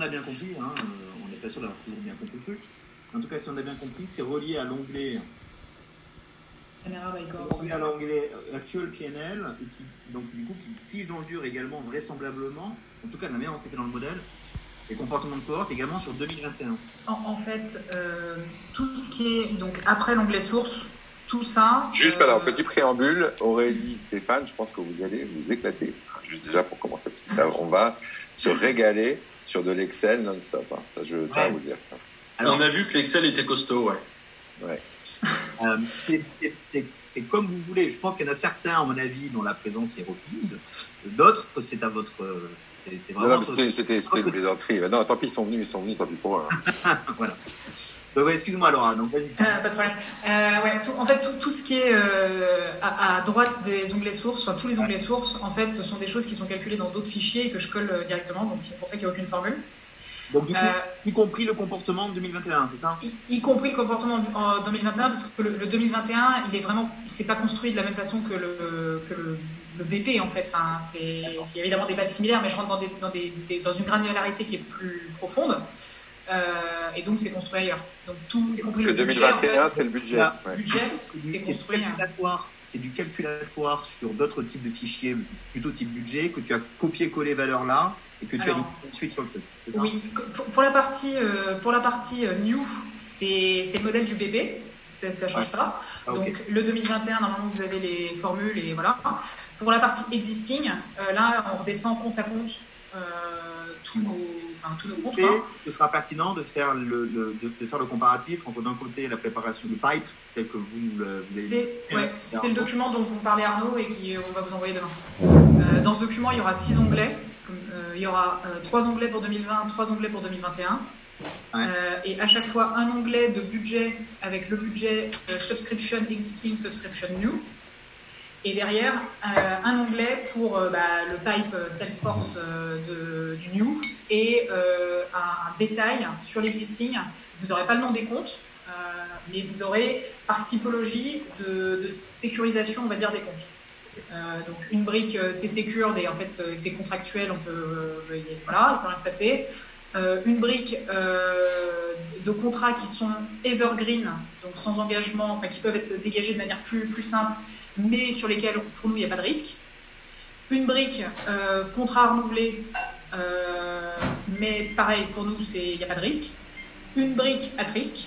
on a bien compris, hein, euh, on n'est pas sûr d'avoir toujours bien compris le truc. En tout cas, si on a bien compris, c'est relié à l'onglet à l'onglet actual PNL, et qui, donc du coup, qui fiche dans le dur également vraisemblablement, en tout cas de la manière dont c'est fait dans le modèle, les comportements de cohorte également sur 2021. En, en fait, euh, tout ce qui est donc après l'onglet source, tout ça. Juste, euh, alors, petit préambule, Aurélie, Stéphane, je pense que vous allez vous éclater. Juste déjà pour commencer, parce que ça, on va se régaler sur de l'Excel non-stop. hein. Ça, je tiens à Ouais. vous dire. Alors, On a vu que l'Excel était costaud, ouais. Ouais. Euh, c'est- comme vous voulez. Je pense qu'il y en a certains, à mon avis, dont la présence est requise. D'autres, c'est à votre. C'est vraiment. c'était une plaisanterie. Non, tant pis, ils sont venus, ils sont venus, tant pis pour eux. hein. voilà. Donc, ouais, excuse-moi, Laura. Donc, vas-y. Euh, pas de problème. Euh, ouais, tout- en fait, tout, tout ce qui est euh, à, à droite des onglets sources, enfin, tous les onglets sources, en fait, ce sont des choses qui sont calculées dans d'autres fichiers et que je colle euh, directement. Donc, c'est pour ça qu'il n'y a aucune formule. Donc, du coup, Euh, y compris le comportement de 2021, c'est ça? y, y compris le comportement en 2021, parce que le, le 2021, il est vraiment, il s'est pas construit de la même façon que le, que le, le BP en fait. Enfin, c'est, il y a évidemment des bases similaires, mais je rentre dans, des, dans, des, des- dans une granularité qui est plus profonde. Euh, et donc, c'est construit ailleurs. Donc, tout, y compris Parce que le budget, en 2021, fait, c'est le budget. Là. ouais. budget, C'est du- du construit. calculatoire. C'est du calculatoire sur d'autres types de fichiers, plutôt type budget, que tu as copié-collé valeur là et que tu as Alors, mis ensuite sur le truc. Oui, pour, pour la partie, euh, pour la partie euh, new, c'est c'est le modèle du BP, ça, ça change pas. Ah. Donc le 2021, normalement vous avez les formules et voilà. Pour la partie existing, euh, là on redescend compte à compte euh, tous nos, enfin. Et quoi. ce sera pertinent de faire le, le- de, de faire le comparatif entre d'un côté la préparation du pipe, tel que vous, le- vous C'est ouais, le document dont vous parlez Arnaud et qui on va vous envoyer demain. Euh, dans ce document, il y aura six onglets. Euh, il y aura euh, trois onglets pour 2020, trois onglets pour 2021. Ouais. Euh, et à chaque fois un onglet de budget avec le budget euh, subscription existing, subscription new. Et derrière, euh, un onglet pour euh, bah, le pipe euh, Salesforce du new et un, détail sur l'existing. Vous n'aurez pas le nom des comptes, mais vous aurez par typologie de, sécurisation, on va dire, des comptes. Donc une brique, c'est secured et en fait c'est contractuel, on peut, voilà, il peut rien se passer. Une brique de contrats qui sont evergreen, donc sans engagement, enfin qui peuvent être dégagés de manière plus, plus simple, mais sur lesquels pour nous il n'y a pas de risque. Une brique euh, contrat renouvelé, euh, mais pareil pour nous il n'y a pas de risque. Une brique at risque,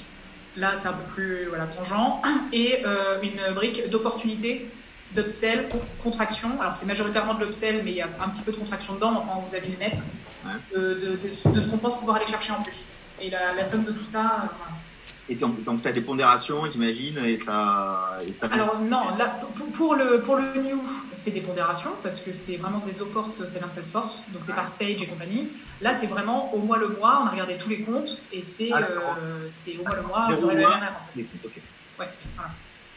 là c'est un peu plus voilà, tangent, et euh, une brique d'opportunité d'upsell, con- contraction. Alors c'est majoritairement de l'upsell, mais il y a un petit peu de contraction dedans, mais enfin vous avez le net de, de- de- de ce qu'on pense pouvoir aller chercher en plus. Et la, la somme de tout ça, voilà. Et donc, donc tu as des pondérations, j'imagine, et ça, et ça Alors non, là, pour, pour le, pour le new, c'est des pondérations, parce que c'est vraiment des opportes, c'est Salesforce, donc c'est par stage et compagnie. Là, c'est vraiment au mois le mois, on a regardé tous les comptes, et c'est Ah, euh, au mois le mois, Zéro vous mois. Des comptes, ok. Ouais, voilà.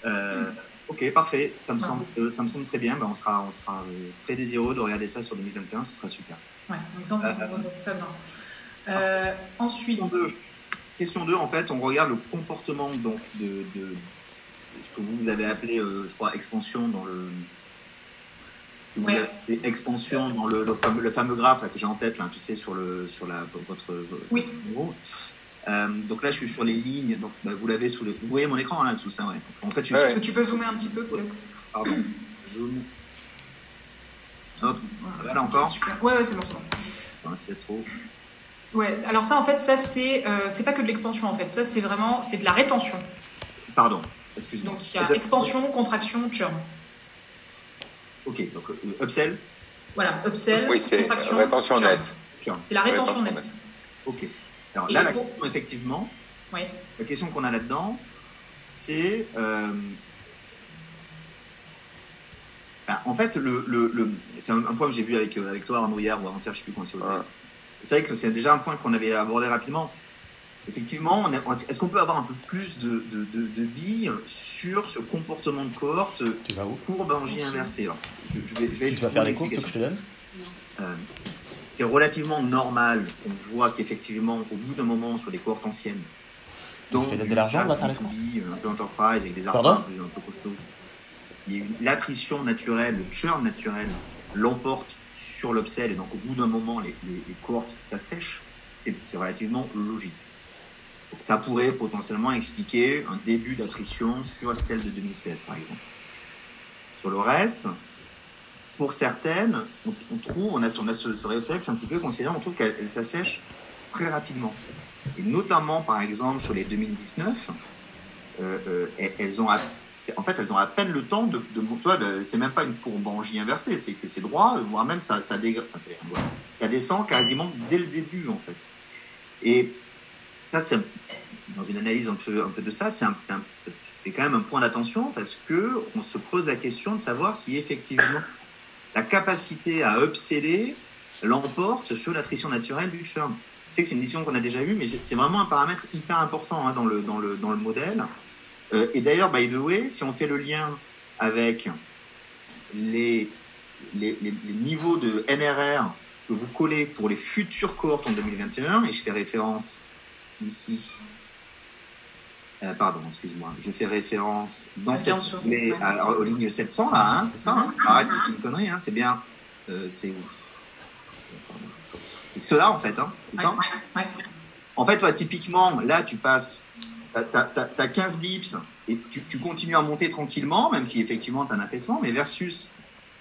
Euh, ok, parfait. Ça me, semble, euh, ça me semble très bien. Ben, on sera, on sera très désireux de regarder ça sur 2021. Ce sera super. Ouais, donc ça, on. Euh, ensuite, Question 2. Question 2, en fait, on regarde le comportement donc, de, de ce que vous avez appelé, euh, je crois, expansion dans le. Ouais. expansion dans le, le fameux, le fameux graphe là, que j'ai en tête, là, tu sais, sur, le, sur la, votre, Oui. votre. Euh, donc là, je suis sur les lignes. Donc, bah, vous l'avez sous le. Vous voyez mon écran là, tout ça, ouais. En fait, je suis Ouais, sur- est-ce que tu peux zoomer un petit peu peut-être Pardon. Zoom. Hop, Voilà. voilà encore. Super. Ouais, ouais, c'est bon, c'est bon. Enfin, trop. Ouais, alors ça, en fait, ça, c'est euh, c'est pas que de l'expansion, en fait. Ça, c'est vraiment, c'est de la rétention. Pardon, excuse-moi. Donc, il y a expansion, contraction, churn. Ok, donc euh, upsell, Voilà, upsell, Oui, c'est contraction, rétention churn. nette. C'est la rétention Rétention nette. nette. Ok. Alors Et là, la pour- question, effectivement, Ouais. la question qu'on a là-dedans, c'est. euh, bah, en fait, le, le, le- c'est un, un point que j'ai vu avec, avec toi, Arnaud, hier ou avant-hier, je sais plus quand c'est. C'est vrai que c'est déjà un point qu'on avait abordé rapidement. Effectivement, est-ce qu'on peut avoir un peu plus de, de, de, de billes sur ce comportement de cohorte Tu vas où courbe en J inversé Alors, je, je vais, je vais Si tu vas faire les courses, que je te donne Euh, c'est relativement normal qu'on voit qu'effectivement, au bout d'un moment, sur les cohortes anciennes, donc de l'argent, courses un peu enterprise avec des arbres un peu costauds, il y a une- l'attrition naturelle, le churn naturel l'emporte sur l'upsell et donc au bout d'un moment, les, les, les cohortes s'assèchent. c'est relativement logique. Donc ça pourrait potentiellement expliquer un début d'attrition sur celle de 2016, par exemple. Sur le reste, pour certaines, on, trouve, on a, on a ce, réflexe un petit peu considérant, on trouve qu'elles elles s'assèchent très rapidement. Et notamment, par exemple, sur les 2019, euh, euh, elles- ont en fait, elles ont à peine le temps de, de de- c'est même pas une courbe en J inversée, c'est que c'est droit, voire même ça, descend quasiment dès le début, en fait. Et ça, dans une analyse un peu, de ça, c'est quand même un point d'attention parce que on se pose la question de savoir si effectivement la capacité à upseller l'emporte sur l'attrition naturelle du churn. Je sais que c'est une décision qu'on a déjà eue, mais c'est vraiment un paramètre hyper important hein, dans le modèle. Euh, et d'ailleurs, by the way, si on fait le lien avec les, les, les- les niveaux de NRR que vous collez pour les futures cohortes en 2021, et je fais référence ici, euh, pardon, excuse-moi, je fais référence dans Ah, cette Ouais. à- aux lignes 700 là, hein, c'est ça hein Arrête, c'est une connerie, hein, c'est bien, euh, c'est c'est cela en fait, hein, c'est ça Ouais, ouais. en fait, toi, typiquement, là, tu passes, t'as- t'as 15 bips et tu, tu continues à monter tranquillement, même si effectivement tu as un affaissement, mais versus,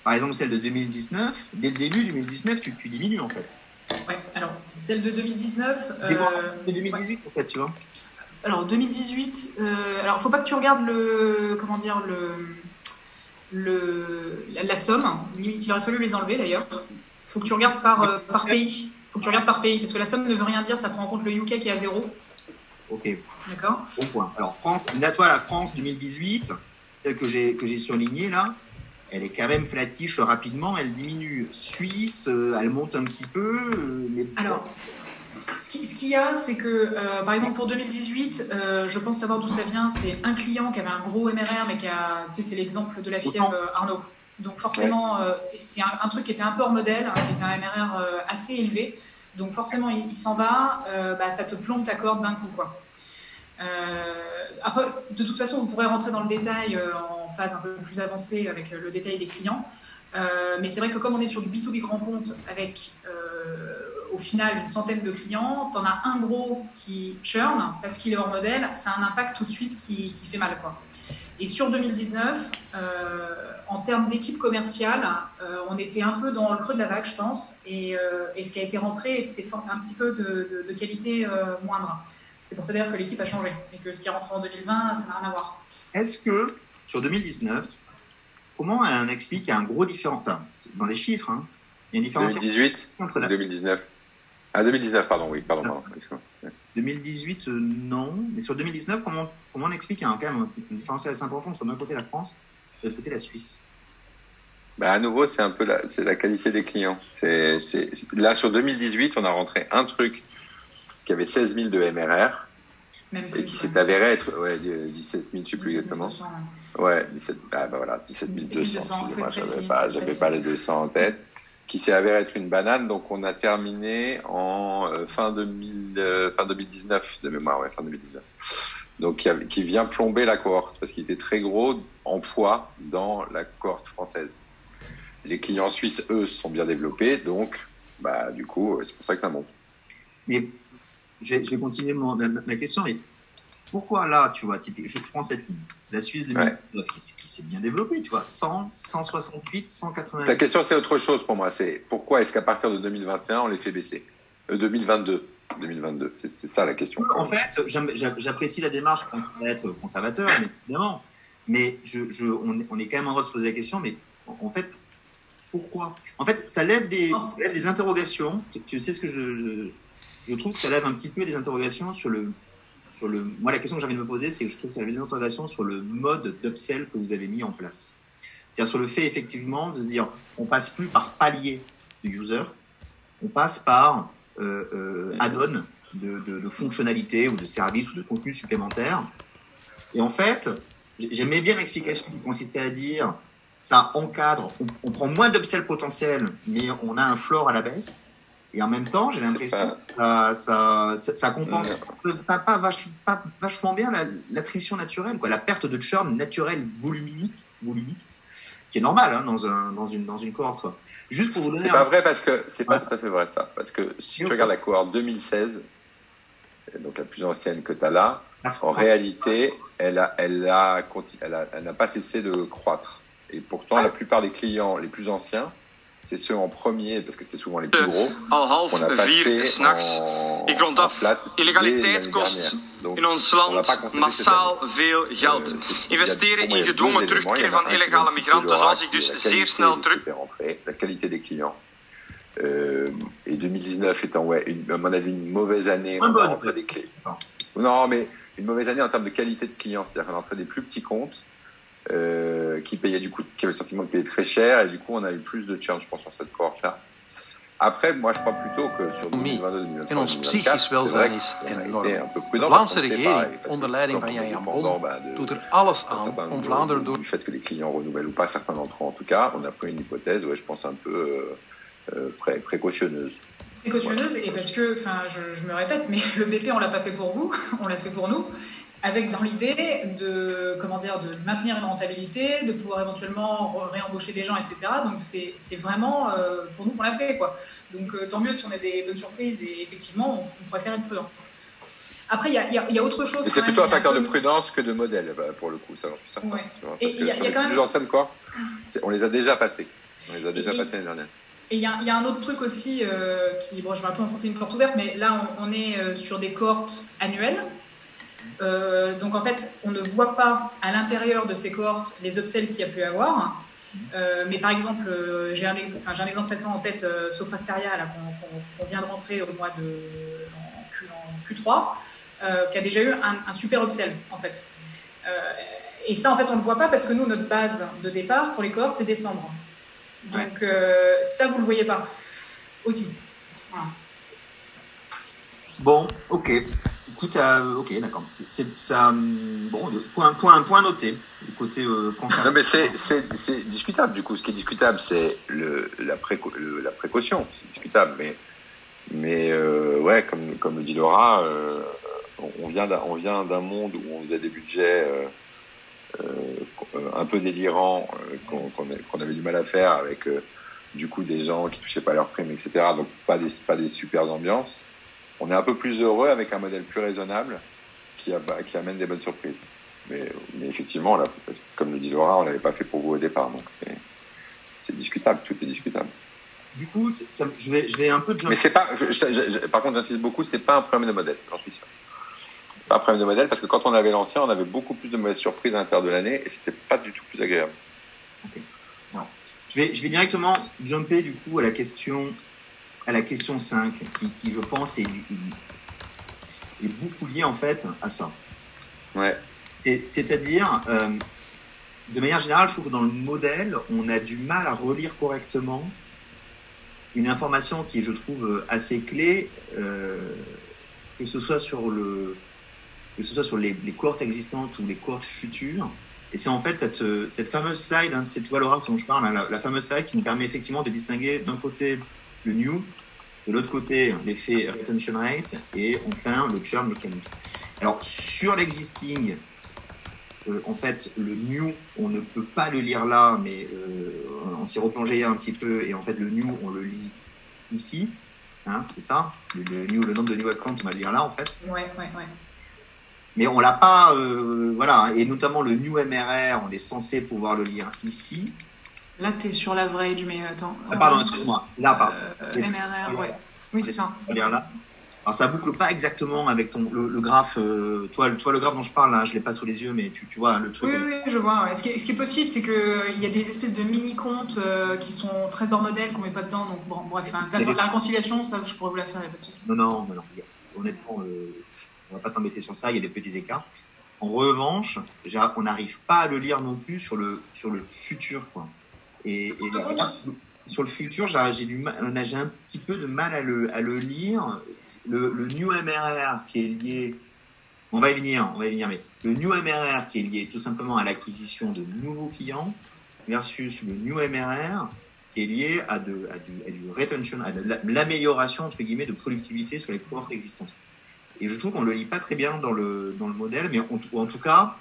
par exemple, celle de 2019, dès le début 2019, tu, tu diminues en fait. Ouais, alors celle de 2019. Mais bon, euh, de 2018 en fait, tu vois. Alors 2018, euh, alors faut pas que tu regardes le comment dire le le la, la somme. Limite, il aurait fallu les enlever d'ailleurs. Faut que tu regardes par euh, par pays. Faut que tu regardes par pays parce que la somme ne veut rien dire. Ça prend en compte le UK qui est à zéro. Ok, D'accord. bon point. Alors, France, là, toi, la France 2018, celle que j'ai, que j'ai surlignée là, elle est quand même flatiche rapidement, elle diminue. Suisse, euh, elle monte un petit peu, euh, mais Alors, ce qui- ce qu'il y a, c'est que, euh, par exemple, pour 2018, euh, je pense savoir d'où ça vient. C'est un client qui avait un gros MRR, mais qui a, tu sais, c'est l'exemple de la fièvre Arnaud. Donc forcément, euh, c'est c'est un, un truc qui était un peu hors modèle, hein, qui était un MRR assez élevé. Donc forcément, il, s'en va, euh, bah, ça te plombe ta corde d'un coup, quoi. Euh, après, de toute façon, vous pourrez rentrer dans le détail euh, en phase un peu plus avancée avec le détail des clients. Mais c'est vrai que comme on est sur du B2B grand compte avec au final une centaine de clients, t'en as un gros qui churn parce qu'il est hors modèle, a un impact tout de suite qui, qui fait mal. Quoi. Et sur 2019, euh, en termes d'équipe commerciale, euh, on était un peu dans le creux de la vague, je pense, et, euh, et ce qui a été rentré était un petit peu de, de- de qualité euh, moindre. C'est pour ça d'ailleurs que l'équipe a changé et que ce qui est rentré en 2020, ça n'a rien à voir. Est-ce que sur 2019, comment on explique qu'il y a un gros différent, enfin, dans les chiffres, hein, il y a une différence 2018 entre la 2019 Ah, 2019, pardon, oui, pardon, pardon. Excuse-moi. 2018, euh, non, mais sur 2019, comment, comment on explique qu'il y a quand même une différence assez importante entre d'un côté la France et de l'autre côté la Suisse? Bah, à nouveau, c'est un peu la, c'est la qualité des clients. C'est, c'est, c'est- là, sur 2018, on a rentré un truc qui avait 16 000 de MRR Même et qui s'est avéré être, ouais, 17 000, je sais plus 17 exactement. 200, Ouais, 17, ah, bah voilà, 17 200. 1200, excusez-moi, faut être j'avais pas, j'avais pas les 200 en tête. Qui s'est avéré être une banane, donc on a terminé en euh, fin 2000, euh, 2019 de mémoire, ouais, fin 2019. Donc qui, vient plomber la cohorte parce qu'il était très gros en poids dans la cohorte française. Les clients suisses, eux, sont bien développés, donc bah du coup, c'est pour ça que ça monte. Mais je vais, continuer ma, ma question, pourquoi là, tu vois, typique, je, je prends cette ligne, la Suisse 2019 qui, s'est- qui s'est bien développée, tu vois, 100, 168, 180. La question, c'est autre chose pour moi. C'est pourquoi est-ce qu'à partir de 2021, on les fait baisser? Euh, 2022. 2022. C'est, ça la question. En fait, j'apprécie la démarche d'être conservateur, mais évidemment. Mais je, je, on, est- on est quand même en droit de se poser la question, mais en, en fait, pourquoi? En fait, ça lève des, ça lève des interrogations. Tu, tu sais ce que je, je, je trouve que ça lève un petit peu des interrogations sur le, sur le. Moi, la question que j'ai envie de me poser, c'est que je trouve que ça lève des interrogations sur le mode d'upsell que vous avez mis en place. C'est-à-dire sur le fait effectivement de se dire, on passe plus par palier de user, on passe par euh, euh, add-on de, de, de fonctionnalités ou de services ou de contenu supplémentaires. Et en fait, j'aimais bien l'explication qui consistait à dire ça encadre, on, on prend moins d'upsell potentiel, mais on a un floor à la baisse. Et en même temps, j'ai l'impression que ça, ça, ça, ça compense pas, pas, vache, pas vachement bien la- l'attrition naturelle, quoi, la perte de churn naturelle volumique, volumique qui est normal hein, dans, un, dans, une, dans une cohorte. Quoi. Juste pour vous donner. C'est un- pas vrai parce que c'est pas Ouais. tout à fait vrai ça. Parce que si tu regardes la cohorte 2016, donc la plus ancienne que tu as là, en réalité, elle a, elle a, elle a, elle n'a pas cessé de croître. Et pourtant, la plupart des clients les plus anciens, c'est ceux en premier, parce que c'est souvent les plus gros, Al half qu'on a vier s'nachts. en, Ik rond af. Illegaliteit kost in ons on l'a land massaal veel Euh, geld. Investeren in gedwongen terugkeer van illegale est le migranten Laura, zal zich qui est dus la zeer qualité snel des terug... la qualité des clients. Euh, et 2019 étant, ouais, une, à mon avis, une mauvaise année en des clés. Non. Mais une mauvaise année en termes de qualité de clients. C'est-à-dire qu'on entrait des plus petits comptes, euh, qui payaient du coup, qui avaient le sentiment de payer très cher, et du coup, on a eu plus de churn, je pense, sur cette cohorte-là. Après, moi, je crois plutôt que sur 2022, 2023, En ons 2024, psychisch c'est vrai welzijn qu'on is a été enorm. un peu prudent, De parce Vlaamse qu'on sait regering, pas, parce que onder leiding quand van on est Jan Bon, bah, doet er alles ça, aan om de- Vlaanderen de- door du fait que les clients renouvellent ou pas, certains d'entre eux en tout cas, on a pris une hypothèse, ouais, je pense un peu euh, euh, pré- précautionneuse. précautionneuse et parce que, enfin, je, je me répète, mais le BP on l'a pas fait pour vous, on l'a fait pour nous, avec dans l'idée de, comment dire, de maintenir une rentabilité, de pouvoir éventuellement réembaucher des gens, etc. Donc c'est vraiment euh, pour nous qu'on l'a fait, quoi. Donc euh, tant mieux si on a des bonnes surprises et effectivement on, on préfère être prudent. Après il y y y a autre chose. C'est plutôt un facteur de prudence que de modèle, bah, pour le coup, ça j'en suis certain. Ouais. Et y a- y a quand même- quoi, c'est- on les a déjà passés. On les a déjà Et- passés l'année dernière. Et il y, a il y a un autre truc aussi euh, qui, bon, je vais un peu enfoncer une porte ouverte, mais là, on, on est sur des cohortes annuelles. Euh, donc, en fait, on ne voit pas à l'intérieur de ces cohortes les upsells qu'il y a pu avoir. Euh, mais par exemple, euh, j'ai un, ex- enfin, un exemple récent en tête, euh, Soprasteria, qu'on, vient de rentrer au mois de en, Q, en Q3, euh, qui a déjà eu un, un super upsell, en fait. Euh, et ça, en fait, on ne le voit pas parce que nous, notre base de départ pour les cohortes, c'est décembre. Donc, euh, ça, vous ne le voyez pas aussi. Voilà. Bon, ok. Écoute, euh, ok, d'accord. C'est ça. hum, Bon, point, point, point noté. Du côté euh, Non, mais c'est, discutable, du coup. Ce qui est discutable, c'est la, préco- la précaution. C'est discutable. Mais, mais euh, ouais, comme, comme le dit Laura, euh, on- vient on vient d'un monde où on faisait des budgets euh, euh, un peu délirants, euh, qu'on, avait du mal à faire avec, euh, du coup, des gens qui touchaient pas leurs primes, etc. Donc, pas des, pas des super ambiances. On est un peu plus heureux avec un modèle plus raisonnable qui, a, qui amène des bonnes surprises. Mais, mais effectivement, comme le dit Laura, on l'avait pas fait pour vous au départ. Donc c'est- discutable, tout est discutable. Du coup, ça- je vais, je vais un peu de Mais c'est pas. je- je- je- par contre, j'insiste beaucoup, c'est pas un problème de modèle, j'en suis sûr. Pas un problème de modèle parce que quand on avait l'ancien, on avait beaucoup plus de mauvaises surprises à l'intérieur de l'année et c'était pas du tout plus agréable. Je vais, je vais directement jumper du coup à la question, à la question 5, qui, qui je pense est, est beaucoup liée en fait à ça. Ouais. C'est- C'est-à-dire, euh, de manière générale, je trouve que dans le modèle, on a du mal à relire correctement une information qui est, je trouve, assez clé, euh, que ce soit sur le, que ce soit sur les, les cohortes existantes ou les cohortes futures. Et c'est en fait cette, cette fameuse slide, hein, c'est toi Laura dont je parle, hein, la, la fameuse slide qui nous permet effectivement de distinguer d'un côté le new, de l'autre côté l'effet retention rate et enfin le churn mécanique. Alors sur l'existing, euh, en fait le new, on ne peut pas le lire là, mais euh, on s'y replongé un petit peu et en fait le new, on le lit ici. Hein, c'est ça? Le, le new, le nombre de new accounts, on va le lire là en fait Ouais, ouais, ouais. mais on l'a pas, euh, voilà, et notamment le new MRR, on est censé pouvoir le lire ici. Là, tu es sur l'average, mais attends. Ah, pardon, excuse-moi, là, pardon, Euh, Qu'est-ce- MRR, ouais. Oui, c'est ça. là. Alors ça boucle pas exactement avec ton le, le graphe, euh, toi, le- toi le graphe dont je parle là, je l'ai pas sous les yeux, mais tu, tu vois le truc. Oui, oui, je vois. ouais. Ce qui est, ce qui est possible, c'est qu'il y a des espèces de mini-comptes euh, qui sont très hors modèle, qu'on met pas dedans. Donc, bon, bref, hein, la, la réconciliation, ça, je pourrais vous la faire, il n'y a pas de souci. Non, non, non, honnêtement, euh, on va pas t'embêter sur ça, il y a des petits écarts. En revanche, on n'arrive pas à le lire non plus sur le, sur le futur. Quoi. Et, sur le futur, j'ai un petit peu de mal à le, lire. Le, new MRR qui est lié, on va y venir, on va y venir, mais le new MRR qui est lié tout simplement à l'acquisition de nouveaux clients versus le new MRR qui est lié à, du, retention, à l'amélioration entre guillemets de productivité sur les cohortes existantes. Et je trouve qu'on le lit pas très bien dans le, dans le modèle, mais en tout cas,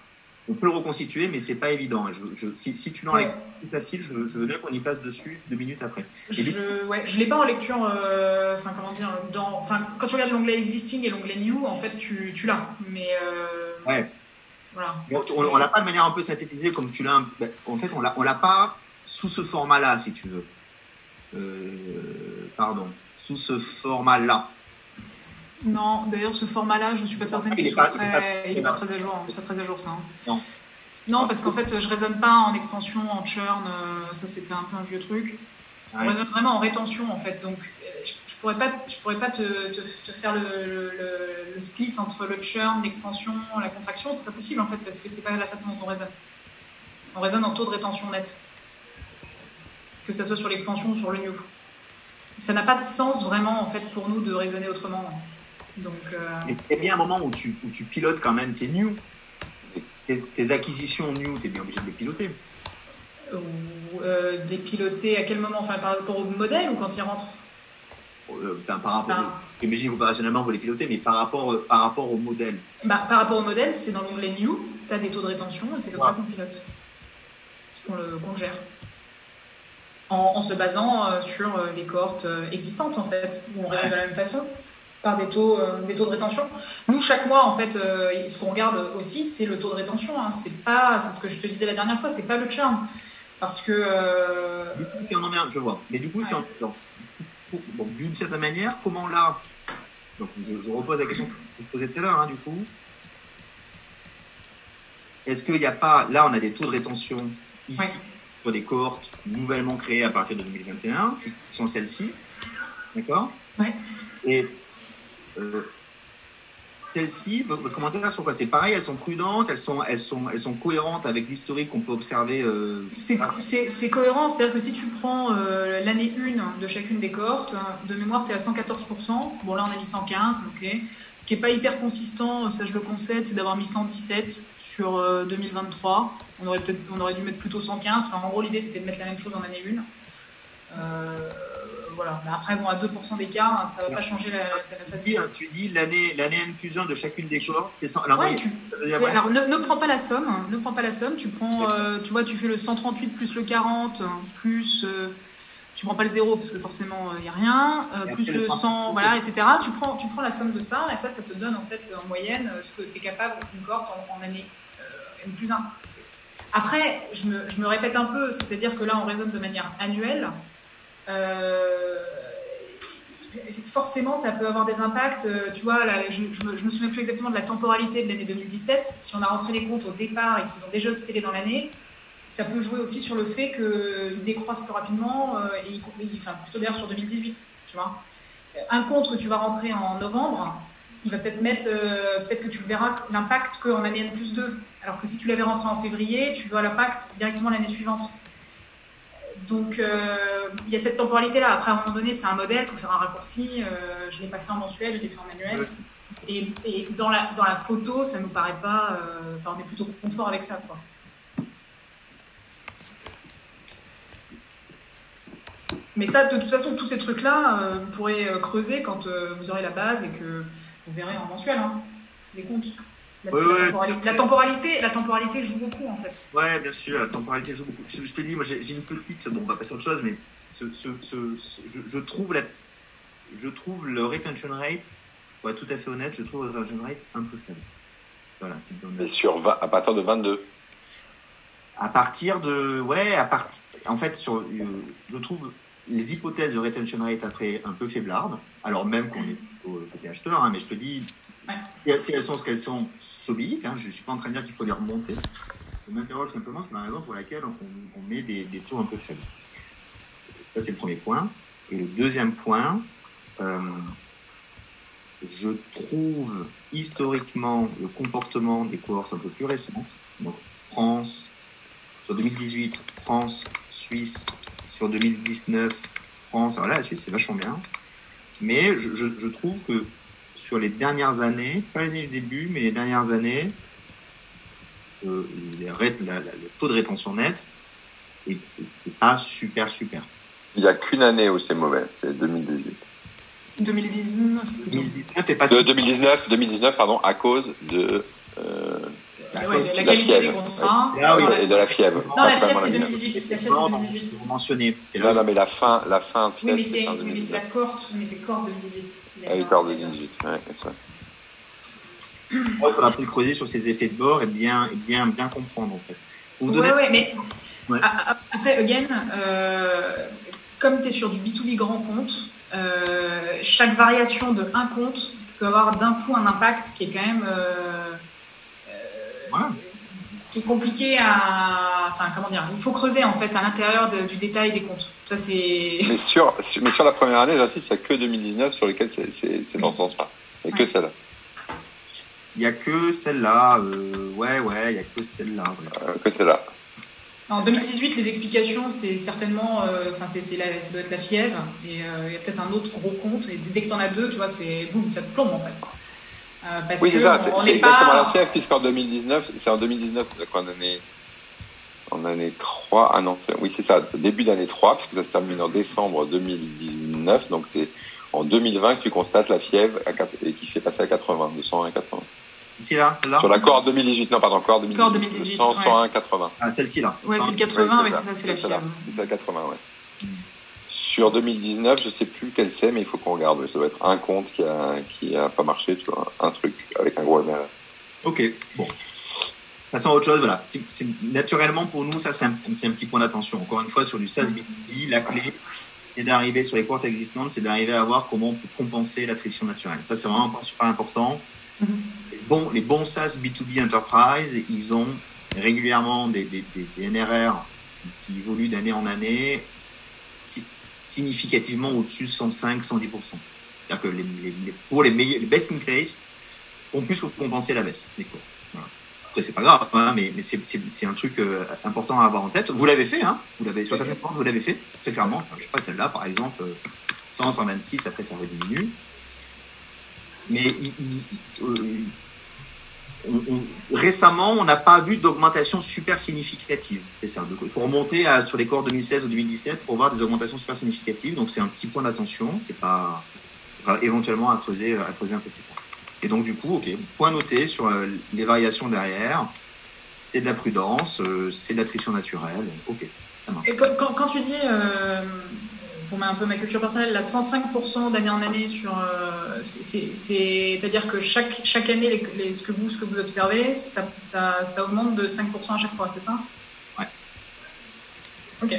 on peut le reconstituer, mais c'est pas évident. Je, je, si, si tu l'enlèves Ouais. facile, je, je veux bien qu'on y passe dessus deux minutes après. Et Je, ouais, je l'ai pas en lecture, euh, enfin comment dire, dans, quand tu regardes l'onglet existing et l'onglet new, en fait tu, tu l'as, mais euh, Ouais. voilà. On, on l'a pas de manière un peu synthétisée comme tu l'as. ben, En fait, on l'a, on l'a pas sous ce format-là, si tu veux. Euh, pardon, sous ce format-là. Non, d'ailleurs ce format-là, je suis pas certaine Il qu'il soit très, il est pas très à jour, hein, c'est pas très à jour ça. hein. Non. Non, parce qu'en fait je raisonne pas en expansion, en churn, euh, ça c'était un peu un vieux truc. On Ouais. raisonne vraiment en rétention en fait, donc je, je pourrais pas, je pourrais pas te, te, te faire le, le, le- le split entre le churn, l'expansion, la contraction, c'est pas possible en fait parce que c'est pas la façon dont on raisonne. On raisonne en taux de rétention net, que ça soit sur l'expansion ou sur le new. Ça n'a pas de sens vraiment en fait pour nous de raisonner autrement. Donc euh, Mais il y a bien un moment où tu, où tu pilotes quand même tes new. Tes, tes acquisitions new, tu es bien obligé de les piloter. ou euh, des piloter à quel moment, enfin par rapport au modèle ou quand ils rentrent? Euh, ben, par rapport, Ben, j'imagine qu'opérationnellement, vous les pilotez, mais par rapport, euh, par rapport au modèle. Bah, par rapport au modèle, c'est dans l'onglet New, tu as des taux de rétention et c'est comme Ouais. ça qu'on pilote, qu'on le, qu'on le gère. En, en se basant euh, sur les cohortes existantes, en fait, où on raisonne de la même façon, par des taux, euh, des taux de rétention. Nous, chaque mois, en fait, euh, ce qu'on regarde aussi, c'est le taux de rétention. Hein. C'est pas, c'est ce que je te disais la dernière fois, c'est pas le churn. Parce que. euh, Du coup, si on en met un, je vois. Mais du coup, Ouais. bon, d'une certaine manière, comment là, donc je, je repose la question que je posais tout à l'heure, hein, du coup, est-ce qu'il n'y a pas, là, on a des taux de rétention ici Ouais. sur des cohortes nouvellement créées à partir de 2021, qui sont celles-ci, d'accord? Ouais. Et celles-ci, votre votre commentaire sur quoi? C'est pareil, elles sont prudentes, elles sont, elles sont, elles sont cohérentes avec l'historique qu'on peut observer. euh, C'est ah, cohérent, c'est-à-dire que si tu prends euh, l'année 1 de chacune des cohortes, hein, de mémoire, tu es à 114%. Bon, là, on a mis 115, ok. Ce qui n'est pas hyper consistant, ça je le concède, c'est d'avoir mis 117 sur euh, 2023. On aurait, on aurait dû mettre plutôt 115. Enfin, en gros, l'idée, c'était de mettre la même chose en année 1. Euh, voilà. Mais après, bon, à 2% d'écart, hein, ça ne va pas changer la, la phase tu dis, tu dis l'année l'année N plus 1 de chacune des cohortes, c'est sans- alors, Ouais, tu, ne, ne prends pas la somme, hein, ne prends pas la somme, tu prends, euh, tu vois, tu fais le 138 plus le 40, hein, plus, euh, tu prends pas le 0 parce que forcément il n'y a rien, euh, plus le le 100, 100, voilà, etc. Tu prends, tu prends la somme de ça et ça, ça te donne en fait en moyenne euh, ce que tu es capable d'une cohorte en, en année euh, N plus 1. Après, je me, je me répète un peu, c'est-à-dire que là on raisonne de manière annuelle. Euh, forcément, ça peut avoir des impacts. Euh, Tu vois, je, je, me, souviens plus exactement de la temporalité de l'année 2017. Si on a rentré les comptes au départ et qu'ils ont déjà obsédé dans l'année, ça peut jouer aussi sur le fait qu'ils décroissent plus rapidement, euh, et, enfin plutôt d'ailleurs sur 2018. Tu vois, un compte que tu vas rentrer en novembre, il va peut-être mettre, peut-être que tu verras l'impact qu'en année N plus 2. Alors que si tu l'avais rentré en février, tu vois l'impact directement l'année suivante. Donc, euh, il y a cette temporalité-là. Après, à un moment donné, c'est un modèle, il faut faire un raccourci. Euh, je ne l'ai pas fait en mensuel, je l'ai fait en manuel. Ouais. Et, et dans, la, dans la photo, ça nous paraît pas. euh, enfin, on est plutôt confort avec ça. Quoi. Mais ça, de toute façon, tous ces trucs-là, euh, vous pourrez creuser quand euh, vous aurez la base et que vous verrez en mensuel. Hein. C'est des comptes. La, Ouais, la ouais. temporalité, la, temporalité, la temporalité joue beaucoup, en fait. Ouais, bien sûr, la temporalité joue beaucoup. Je, je te dis, moi j'ai une petite. Bon, on va passer à autre chose, mais ce, ce, ce- ce- je, je trouve la, je trouve le retention rate, pour être tout à fait honnête, je trouve le retention rate un peu faible. Voilà, c'est Mais sur 20 à partir de 22. À partir de. Ouais, à partir. En fait, sur, euh, je trouve les hypothèses de retention rate après un peu faiblardes, alors même qu'on est plutôt euh, côté acheteur, hein, mais je te dis, Ouais. si elles- si elles sont ce qu'elles sont, hein, je ne suis pas en train de dire qu'il faut les remonter. Je m'interroge simplement sur la raison pour laquelle on, met des, taux un peu faibles. Ça, c'est le premier point. Et le deuxième point, euh, je trouve historiquement le comportement des cohortes un peu plus récentes, donc France, sur 2018, France, Suisse, sur 2019, France. Alors là, la Suisse, c'est vachement bien. Mais je trouve que sur les dernières années, pas les années du début, mais les dernières années, euh, les ré- la- la- le taux de rétention net est, est- est pas super, super. Il n'y a qu'une année où c'est mauvais, c'est 2018. 2019. plutôt. 2019 est pas De super. 2019, 2019 pardon, à cause de euh, Ouais, la La qualité des fièvre. contrats. Ah oui, Non, la- Et de la fièvre. Non, la fièvre, Principalement c'est fièvre. 2018. La fièvre, c'est non, 2018. Vous mentionnez. Non, non, mais la fin, la fin Oui, mais c'est c'est fin oui, mais c'est 2019. la cohorte. Mais c'est cohorte 2018. Il a dit, oui, corps c'est- 2018. Ouais, c'est ça. Moi, il faudra peut-être creuser sur ces effets de bord et bien, et bien, bien comprendre en fait. Vous Ouais, ouais, mais Ouais. après, again, euh, comme tu es sur du B2B grand compte, euh, chaque variation de un compte peut avoir d'un coup un impact qui est quand même euh, euh, Voilà. qui est compliqué à. Enfin, comment dire Il faut creuser en fait à l'intérieur de- du détail des comptes. Ça, c'est. Mais sur, mais sur la première année, j'insiste, il n'y a que 2019 sur lequel c'est- c'est c'est dans ce sens-là. Il n'y a que celle-là. Il n'y a que celle-là. euh, ouais, ouais, il n'y a que celle-là. ouais. Euh, que celle-là. En 2018, les explications, c'est certainement, euh, enfin, c'est, c'est la, ça doit être la fièvre, et euh, il y a peut-être un autre gros compte, et dès que t'en as deux, tu vois, c'est boum, ça te plombe en fait. Euh, parce Oui, que c'est ça. on- C'est on c'est n'est exactement pas. la fièvre, puisqu'en 2019, c'est en 2019, c'est en année, en année 3. Ah non, c'est- oui, c'est ça. Début d'année 3, puisque ça se termine en décembre 2019. Donc c'est en 2020 que tu constates la fièvre à quatre- et qui fait passer à 80, de 101 à 80. Ici, là, celle-là Sur la cohorte 2018, non, pardon, cohorte 2018. Cohorte 2018, de 100, ouais. 101 à 80. Ah, celle-ci, là. Ouais, c'est le Ça, 80, Oui, mais c'est ça, c'est la fièvre. C'est ça, 80, ouais. Sur 2019, je sais plus quel c'est, mais il faut qu'on regarde. Ça doit être un compte qui a, qui a pas marché, tu vois, un truc avec un gros MRR. Ok, bon. Passons à autre chose, voilà. Naturellement, pour nous, ça, c'est un, petit point d'attention. Encore une fois, sur du SaaS B2B, la clé, c'est d'arriver sur les cohortes existantes, c'est d'arriver à voir comment on peut compenser l'attrition naturelle. Ça, c'est vraiment super important. Mhm. Les bons, les bons SaaS B2B Enterprise, ils ont régulièrement des, des, des, des NRR qui évoluent d'année en année qui- significativement au-dessus de 105, 110%. C'est-à-dire que les- pour les meilleurs, les best in place, ont plus que compenser la baisse des cours. Après, c'est pas grave, hein, mais, c'est, un truc euh, important à avoir en tête. Vous l'avez fait, hein Vous l'avez sur certaines points, vous l'avez fait très clairement. Enfin, je sais pas celle-là, par exemple, euh, 100, 126, après ça rediminue. Mais il, euh, récemment, on n'a pas vu d'augmentation super significative. C'est ça. Il faut remonter à, sur les corps 2016 ou 2017 pour voir des augmentations super significatives. Donc, c'est un petit point d'attention. C'est pas, ce sera éventuellement à creuser, à creuser un peu plus tard. Et donc, du coup, ok, point noté sur euh, les variations derrière. C'est de la prudence, euh, c'est de l'attrition naturelle. Ok. Et quand, quand- quand tu dis, euh, pour ma- un peu ma culture personnelle, la 105% d'année en année sur, euh, c'est- c'est- c'est-à-dire que chaque, chaque année, les, les- ce, que vous, ce que vous observez, ça, ça, ça augmente de 5% à chaque fois, c'est ça? Ouais. Ok.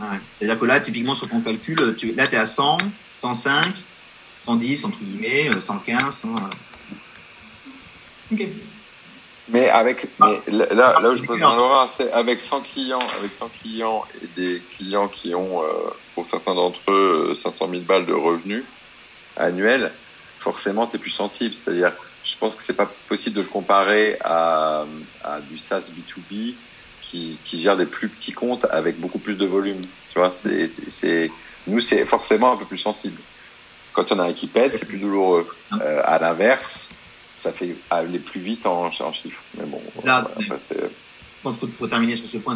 Ouais. C'est-à-dire que là, typiquement, sur ton calcul, tu, là, tu es à 100, 105, 110, entre guillemets, euh, 115, 100, voilà. Ok. Mais avec, Ah. mais là, où je Ah, rejoins Laura, c'est avec 100 clients, avec 100 clients et des clients qui ont, euh, pour certains d'entre eux, euh, 500 000 balles de revenus annuels, forcément, tu es plus sensible. C'est-à-dire, je pense que c'est pas possible de le comparer à, à du SaaS B2B qui, qui gère des plus petits comptes avec beaucoup plus de volume. Tu vois, c'est, c'est, c'est- nous, c'est forcément un peu plus sensible. Quand on a un qui pète, c'est plus douloureux. Euh, à l'inverse, ça fait aller plus vite en, en chiffres. Mais bon, Là, voilà, Je pense que pour terminer sur ce point,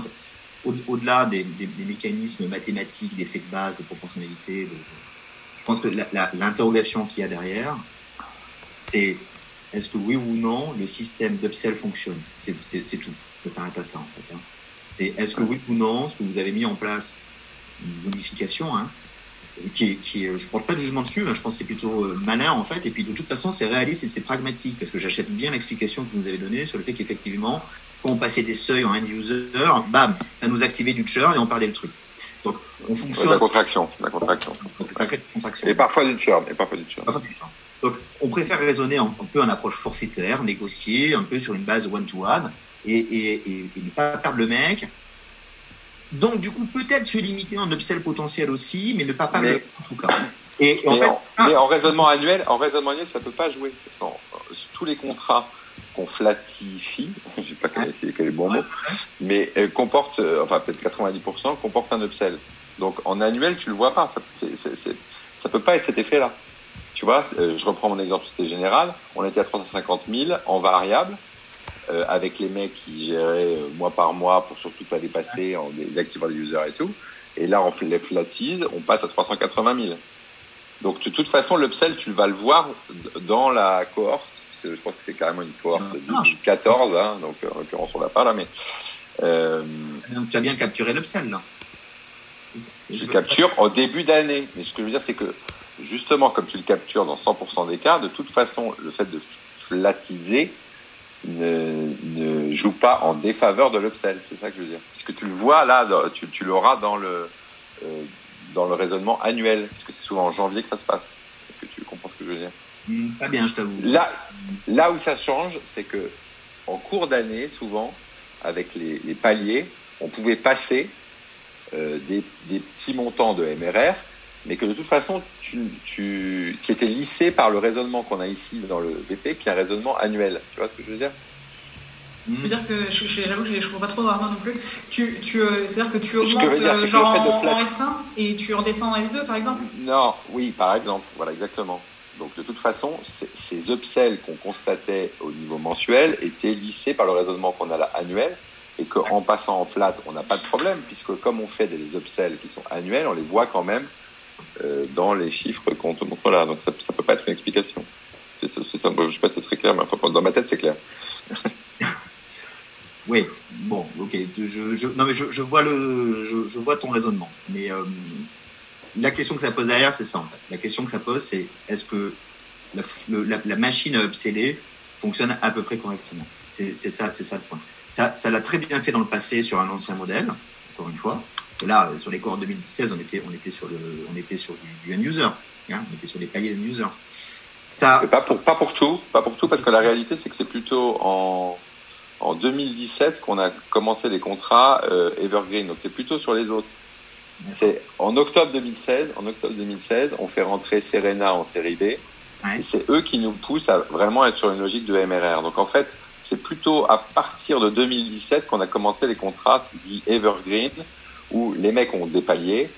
au- au-delà des, des- des mécanismes mathématiques, d'effets de base, de proportionnalité, de- je pense que l'interrogation qu'il y a derrière, c'est est-ce que oui ou non le système d'upsell fonctionne? C'est tout. Ça s'arrête à ça en fait. hein. C'est est-ce que oui ou non, ce que vous avez mis en place, une modification, hein, qui qui est- je porte pas de jugement dessus, hein, je pense que c'est plutôt euh, malin en fait, et puis de toute façon c'est réaliste et c'est pragmatique, parce que j'achète bien l'explication que vous nous avez donnée sur le fait qu'effectivement, quand on passait des seuils en end user, bam, ça nous activait du churn et on perdait le truc. Donc on fonctionne, la contraction, la contraction. donc ça crée contraction. Et parfois du churn, et parfois du churn. Pas du churn. Donc on préfère raisonner en- un peu en approche forfaitaire, négocier un peu sur une base one-to-one et, et, et, et ne pas perdre le mec. Donc du coup peut-être se limiter en upsell potentiel aussi, mais ne pas perdre Mais- le en tout cas. Et, et en mais, fait, en, ah, mais en raisonnement annuel, en raisonnement annuel, ça peut pas jouer. Parce euh, tous les contrats qu'on flatifie, je sais pas quel, est- quel est le bon mot, mais euh, comportent, euh, enfin peut-être 90%, comportent un upsell. Donc en annuel, tu le vois pas. Ça, c'est, c'est, c'est- ça peut pas être cet effet-là. Tu vois, euh, je reprends mon exemple c'était général. On était à 350 000 en variable. Euh, avec les mecs qui géraient euh, mois par mois pour surtout pas dépasser en désactivant les users et tout. Et là, on les flatise, on passe à 380 000. Donc de toute façon, l'upsell, tu vas le voir dans la cohorte je crois que c'est carrément une cohorte du 14, hein, donc en l'occurrence on l'a pas là, mais euh, tu as bien capturé l'upsell là. Je capture en début d'année, mais ce que je veux dire c'est que justement comme tu le captures dans 100% des cas, de toute façon le fait de flatiser ne, ne joue pas en défaveur de l'upsell, c'est ça que je veux dire. Puisque tu le vois là, tu, tu l'auras dans le euh, dans le raisonnement annuel, parce que c'est souvent en janvier que ça se passe. Est-ce que tu comprends ce que je veux dire? Hmm, Pas bien, je t'avoue. Là, là où ça change, c'est que en cours d'année, souvent, avec les, les, paliers, on pouvait passer euh, des, des, petits montants de MRR, mais que de toute façon, tu, tu, qui était lissé par le raisonnement qu'on a ici dans le BP, qui est un raisonnement annuel. Tu vois ce que je veux dire? Je veux dire que j'avoue que je ne comprends pas trop vraiment non plus. Tu, tu, euh, C'est-à-dire que tu augmentes euh, genre en, S1 et tu redescends en S2 par exemple? Non, oui, par exemple. Voilà, exactement. Donc de toute façon, ces upsells qu'on constatait au niveau mensuel étaient lissés par le raisonnement qu'on a là annuel et qu'en passant en flat, on n'a pas de problème puisque comme on fait des upsells qui sont annuels, on les voit quand même dans les chiffres qu'on te montre là. Donc ça ne peut pas être une explication. Je ne sais pas si c'est très clair, mais dans ma tête, c'est clair. Oui, bon, ok. Je, non, mais je, vois le, je, vois ton raisonnement. Mais euh, la question que ça pose derrière, c'est ça. La question que ça pose, c'est est-ce que la, machine à upseller fonctionne à peu près correctement? C'est ça, ça le point. Ça l'a très bien fait dans le passé sur un ancien modèle, encore une fois. Et là, sur les cohortes 2016, on était, on était sur le, on était sur du, du end-user. Hein, on était sur des paliers end-user. Ça, pas pour, pas pour tout, pas pour tout, parce que la réalité, c'est que c'est plutôt en en 2017 qu'on a commencé les contrats euh, Evergreen. Donc c'est plutôt sur les autres. C'est en octobre 2016. En octobre 2016, on fait rentrer Serena en série B. Et c'est eux qui nous poussent à vraiment être sur une logique de MRR. Donc en fait, c'est plutôt à partir de 2017 qu'on a commencé les contrats dit Evergreen, où les mecs ont des paliers.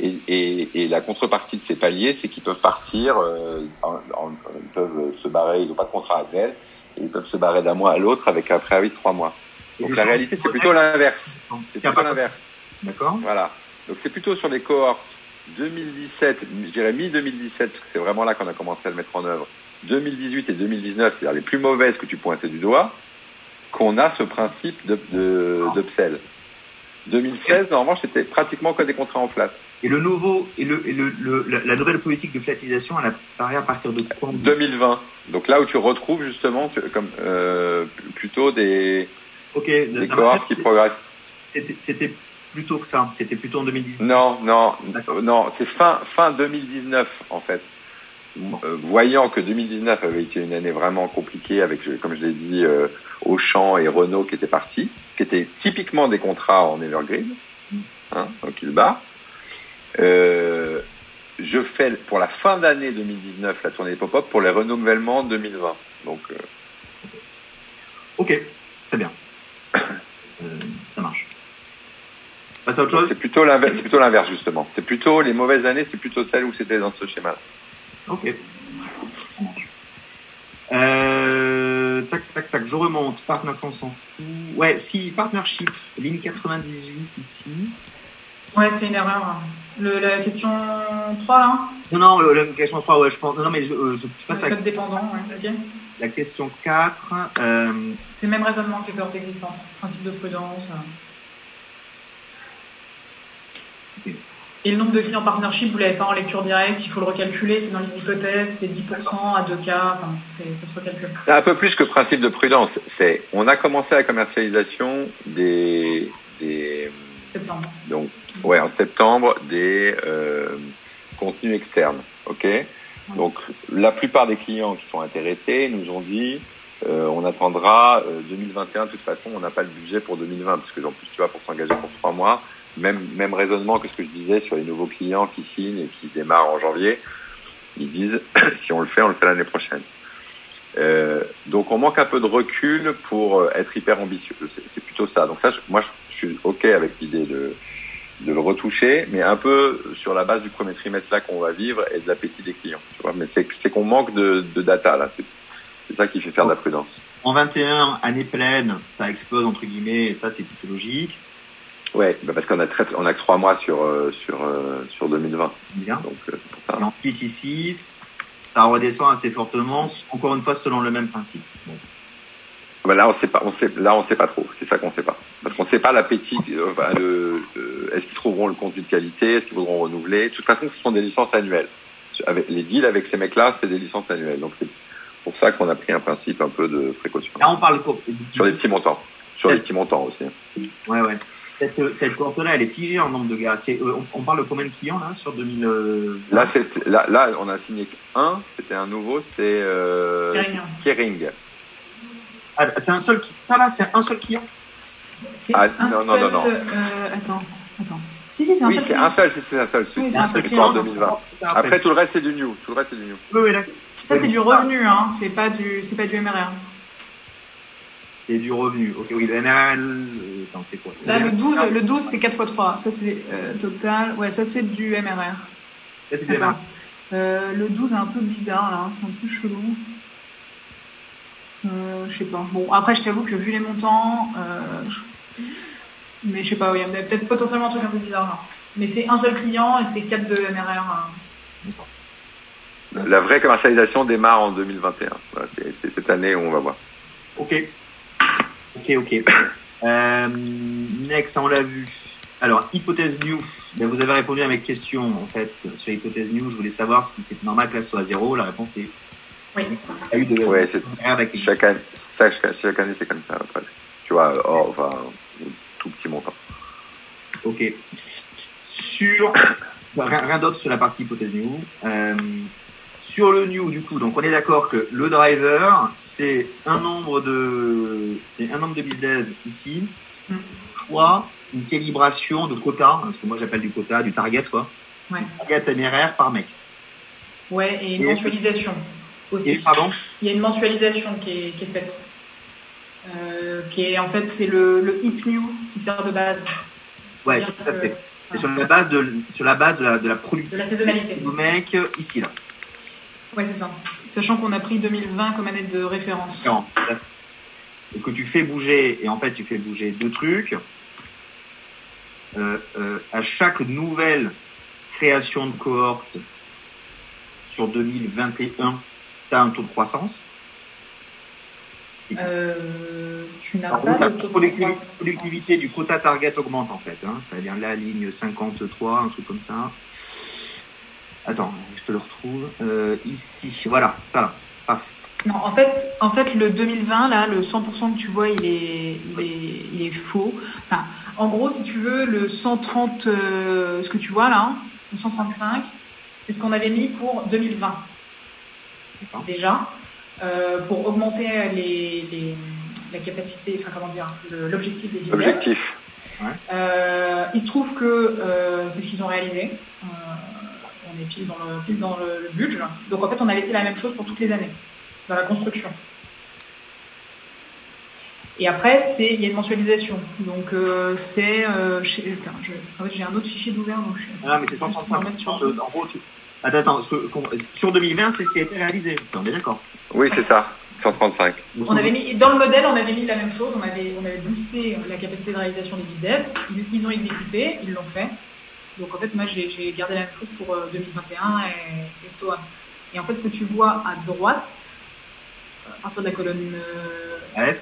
Et, et, et, la contrepartie de ces paliers, c'est qu'ils peuvent partir, euh, ils peuvent se barrer, ils n'ont pas de contrat annuel, ils peuvent se barrer d'un mois à l'autre avec un préavis de trois mois. Donc la réalité, c'est plutôt l'inverse. C'est plutôt l'inverse. D'accord. Voilà. Donc c'est plutôt sur les cohortes 2017, je dirais mi-2017, parce que c'est vraiment là qu'on a commencé à le mettre en œuvre. 2018 et 2019, c'est-à-dire les plus mauvaises que tu pointais du doigt, qu'on a ce principe de, de, d'upsell. 2016, normalement, c'était pratiquement que des contrats en flat. Et le nouveau, et, le, et le, le, la nouvelle politique de flatisation, elle apparaît à partir de quand? 2020. Donc là où tu retrouves justement comme euh, plutôt des, okay, des cohortes qui progressent. C'était plutôt que ça. C'était plutôt en 2019. Non, non, non. C'est fin fin 2019 en fait. Euh, voyant que 2019 avait été une année vraiment compliquée avec, comme je l'ai dit, euh, Auchan et Renault qui étaient partis, qui étaient typiquement des contrats en evergreen, hein, donc ils se barrent. Euh, je fais pour la fin d'année 2019 la tournée pop-up pour les renouvellements 2020. Donc, euh... ok, très bien, ça marche. Passe à autre chose. C'est plutôt l'inverse, c'est plutôt l'inverse justement. C'est plutôt les mauvaises années, c'est plutôt celles où c'était dans ce schéma. Ok. Euh, tac, tac, tac, je remonte. Partner s'en fout. Ouais, si, partnership, ligne 98 ici. Ouais, c'est une erreur. Le, la question 3, là Non, non, la question 3, ouais, je pense. Non, mais je, je, je passe à. Code dépendant, ouais, ok. La question 4. Euh... C'est le même raisonnement que cohorte existante. Principe de prudence. Et le nombre de clients partnership, vous ne l'avez pas en lecture directe, il faut le recalculer, c'est dans les hypothèses, c'est 10% à 2 cas, enfin, ça se recalcule. C'est un peu plus que principe de prudence. C'est, on a commencé la commercialisation des, des septembre. Donc, ouais, en septembre, des euh, contenus externes. OK? Donc, la plupart des clients qui sont intéressés nous ont dit euh, on attendra euh, 2021. De toute façon, on n'a pas le budget pour 2020, parce que en plus, tu vois, pour s'engager pour trois mois, même, même raisonnement que ce que je disais sur les nouveaux clients qui signent et qui démarrent en janvier. Ils disent si on le fait, on le fait l'année prochaine. Euh, donc on manque un peu de recul pour euh, être hyper ambitieux. C'est plutôt ça. Donc ça, je, moi, je, suis ok avec l'idée de, de le retoucher, mais un peu sur la base du premier trimestre là qu'on va vivre et de l'appétit des clients. Tu vois mais c'est qu'on manque de, de, data là. C'est ça qui fait faire de la prudence. En 21, année pleine, ça explose entre guillemets, et ça c'est plutôt logique. Ouais, bah parce qu'on a très, on a que trois mois sur euh, sur euh, sur 2020. Bien. Donc euh, pour ça. Et ensuite ici, ça redescend assez fortement, encore une fois selon le même principe. Bon. Bah là, on sait pas. On sait, là, on sait pas trop. C'est ça qu'on sait pas. Parce qu'on sait pas l'appétit. Bah, est-ce qu'ils trouveront le contenu de qualité Est-ce qu'ils voudront renouveler De toute façon, ce sont des licences annuelles. Avec, les deals avec ces mecs-là, c'est des licences annuelles. Donc c'est pour ça qu'on a pris un principe un peu de précaution. Là, on parle sur des petits montants. Sur des petits montants aussi. Ouais, ouais. Cette, cette cohorte-là, elle est figée en nombre de gars. C'est, euh, on, on, parle de combien de clients là sur 2000 euh... là, là, là, on a signé un. C'était un nouveau. C'est euh, Kering. Ah, c'est un seul. Ça là, c'est un seul client? C'est ah, un non, seul. Non, non, non. Euh, attends, attends. Si, si, c'est un oui, seul. c'est un seul. C'est un seul. Oui, c'est un seul client. 2020. Après. après. tout le reste, c'est du new. Tout le reste, c'est du new. Oui, oui, là, ça, c'est du revenu, hein. C'est pas du, c'est pas du MRR. C'est du revenu. Ok, oui, le MRR, attends, c'est quoi Là, le 12, le 12, c'est 4 x 3. Ça, c'est euh, total. Ouais, ça, c'est du MRR. Ça, c'est du MRR. Euh, le 12 est un peu bizarre, là. C'est un peu chelou. Euh, je sais pas. Bon, après, je t'avoue que vu les montants, euh, je... mais je sais pas, il y a peut-être potentiellement un truc un peu bizarre là. Mais c'est un seul client et c'est 4 de MRR. La vraie commercialisation démarre en 2021. Voilà, c'est cette année où on va voir. Ok. Ok, ok. Euh, next, on l'a vu. Alors, hypothèse new. Ben, vous avez répondu à mes questions, en fait, sur hypothèse new. Je voulais savoir si c'était normal que là soit à zéro. La réponse est oui. Il y a eu de, ouais, c'est, chaque, année, chaque, chaque, année, c'est comme ça, presque. Tu vois, oh, enfin, tout petit montant. Ok. Sur. rien, rien d'autre sur la partie hypothèse new. Euh, sur le new, du coup, donc on est d'accord que le driver, c'est un nombre de, c'est un nombre de business ici, mm. fois une calibration de quota, ce que moi j'appelle du quota, du target, quoi. Ouais. Target MRR par mec. Ouais, et une mensualisation aussi. Et, pardon Il y a une mensualisation qui est, qui est faite. Euh, qui est en fait c'est le, le hip new qui sert de base. Ouais, tout à fait. C'est sur la base de sur la base de la de la productivité. De la saisonnalité. Du mec ici là. Ouais, c'est ça. Sachant qu'on a pris 2020 comme année de référence. Non. Et que tu fais bouger, et en fait, tu fais bouger deux trucs. Euh, euh, à chaque nouvelle création de cohorte sur 2021, tu as un taux de croissance. Euh, tu n'as pas de taux de croissance. productivité du quota target augmente en fait. Hein, C'est-à-dire la ligne 53, un truc comme ça. Attends, je te le retrouve. Euh, ici, voilà, ça là. Paf. Non, en fait, en fait, le 2020, là, le 100% que tu vois, il est, il est, il est faux. Enfin, en gros, si tu veux, le 130, euh, ce que tu vois là, le 135, c'est ce qu'on avait mis pour 2020. Déjà, euh, pour augmenter les, les, la capacité, enfin, comment dire, l'objectif des business. Objectif. Ouais. Euh, il se trouve que euh, c'est ce qu'ils ont réalisé on est pile dans le, pile dans le, le, budget. Donc en fait, on a laissé la même chose pour toutes les années, dans la construction. Et après, il y a une mensualisation. Donc euh, c'est. Euh, j'ai un autre fichier d'ouvert. Donc je suis, ah, mais c'est 135. Sur... En gros, tu... Attends, attends, sur 2020, c'est ce qui a été réalisé. On est d'accord Oui, c'est ça. 135. On avait mis, dans le modèle, on avait mis la même chose. On avait, on avait boosté la capacité de réalisation des BizDev. Ils, ils ont exécuté, ils l'ont fait. Donc en fait, moi, j'ai gardé la même chose pour 2021 euh, et, et so on. Et en fait, ce que tu vois à droite, à partir de la colonne euh, AF,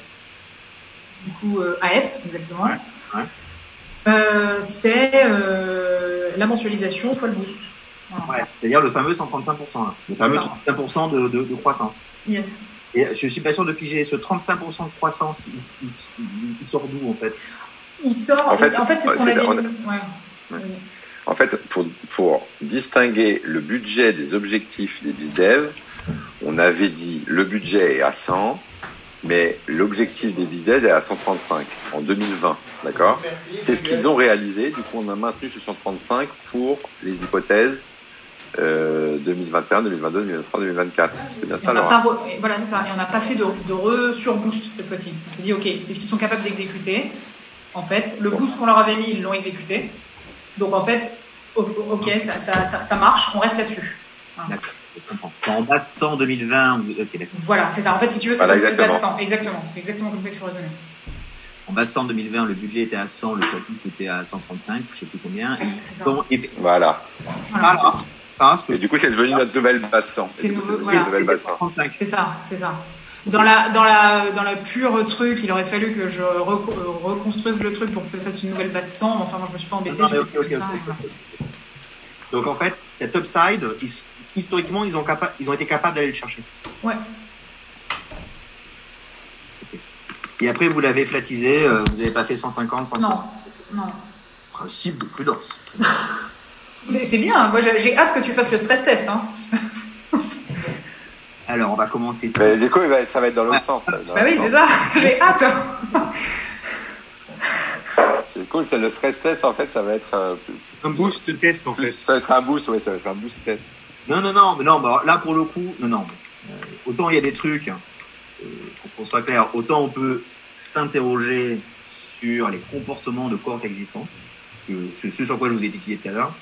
du coup euh, AF, exactement, ouais, ouais. Euh, c'est euh, la mensualisation fois le boost. Voilà. Ouais, C'est-à-dire le fameux 135%, là. le fameux 35% de, de, de, croissance. Yes. Et je suis pas sûr de piger ce 35% de croissance, il, il, il sort d'où en fait? Il sort, en fait, en fait c'est ce qu'on avait. En fait, pour, pour distinguer le budget des objectifs des BizDev, on avait dit le budget est à 100, mais l'objectif des BizDev est à 135 en 2020. D'accord? C'est ce qu'ils ont réalisé. Du coup, on a maintenu ce 135 pour les hypothèses euh, 2021, 2022, 2023, 2024. C'est bien ça, re... Voilà, c'est ça. Et on n'a pas fait de, de re-surboost cette fois-ci. On s'est dit, OK, c'est ce qu'ils sont capables d'exécuter. En fait, le boost qu'on leur avait mis, ils l'ont exécuté. Donc en fait, ok, ça, ça, ça, ça marche, on reste là-dessus. D'accord. En base 100 2020, ok, Voilà, c'est ça. En fait, si tu veux, c'est voilà, base 100. Exactement, c'est exactement comme ça qu'il faut raisonner. En base 100 2020, le budget était à 100, le chapitre était à 135, je ne sais plus combien. C'est ça. Bon, et... Voilà. voilà. ça, ce que Et du coup, c'est devenu notre nouvelle base 100. C'est Et voilà. notre nouvelle base 100. 35. C'est ça, c'est ça. Dans la, dans, la, dans la pure truc, il aurait fallu que je reco- euh, reconstruise le truc pour que ça fasse une nouvelle base 100. mais Enfin, moi, je me suis pas. Non, ça ok. Donc en fait, cet upside, ils- historiquement, ils ont, capa- ils ont été capables d'aller le chercher. Ouais. Et après, vous l'avez flatisé, euh, vous n'avez pas fait 150, Non, 160. non. Principe de prudence. C'est bien. Moi, j'ai j'ai hâte que tu fasses le stress test. Hein. Alors, on va commencer. Mais du coup, ça va être dans l'autre Ouais. sens. dans Bah oui, c'est ça. J'ai hâte. C'est cool, c'est le stress test, en fait, ça va être, euh, Un boost test en fait. ça va être un boost, ouais, ça va être un boost test. Non, non, non, mais non, bah, là pour le coup, non, non. Euh, autant il y a des trucs, euh, pour qu'on soit clair, autant on peut s'interroger sur les comportements de cohortes existantes, ce, ce sur quoi je vous ai étudié tout à l'heure,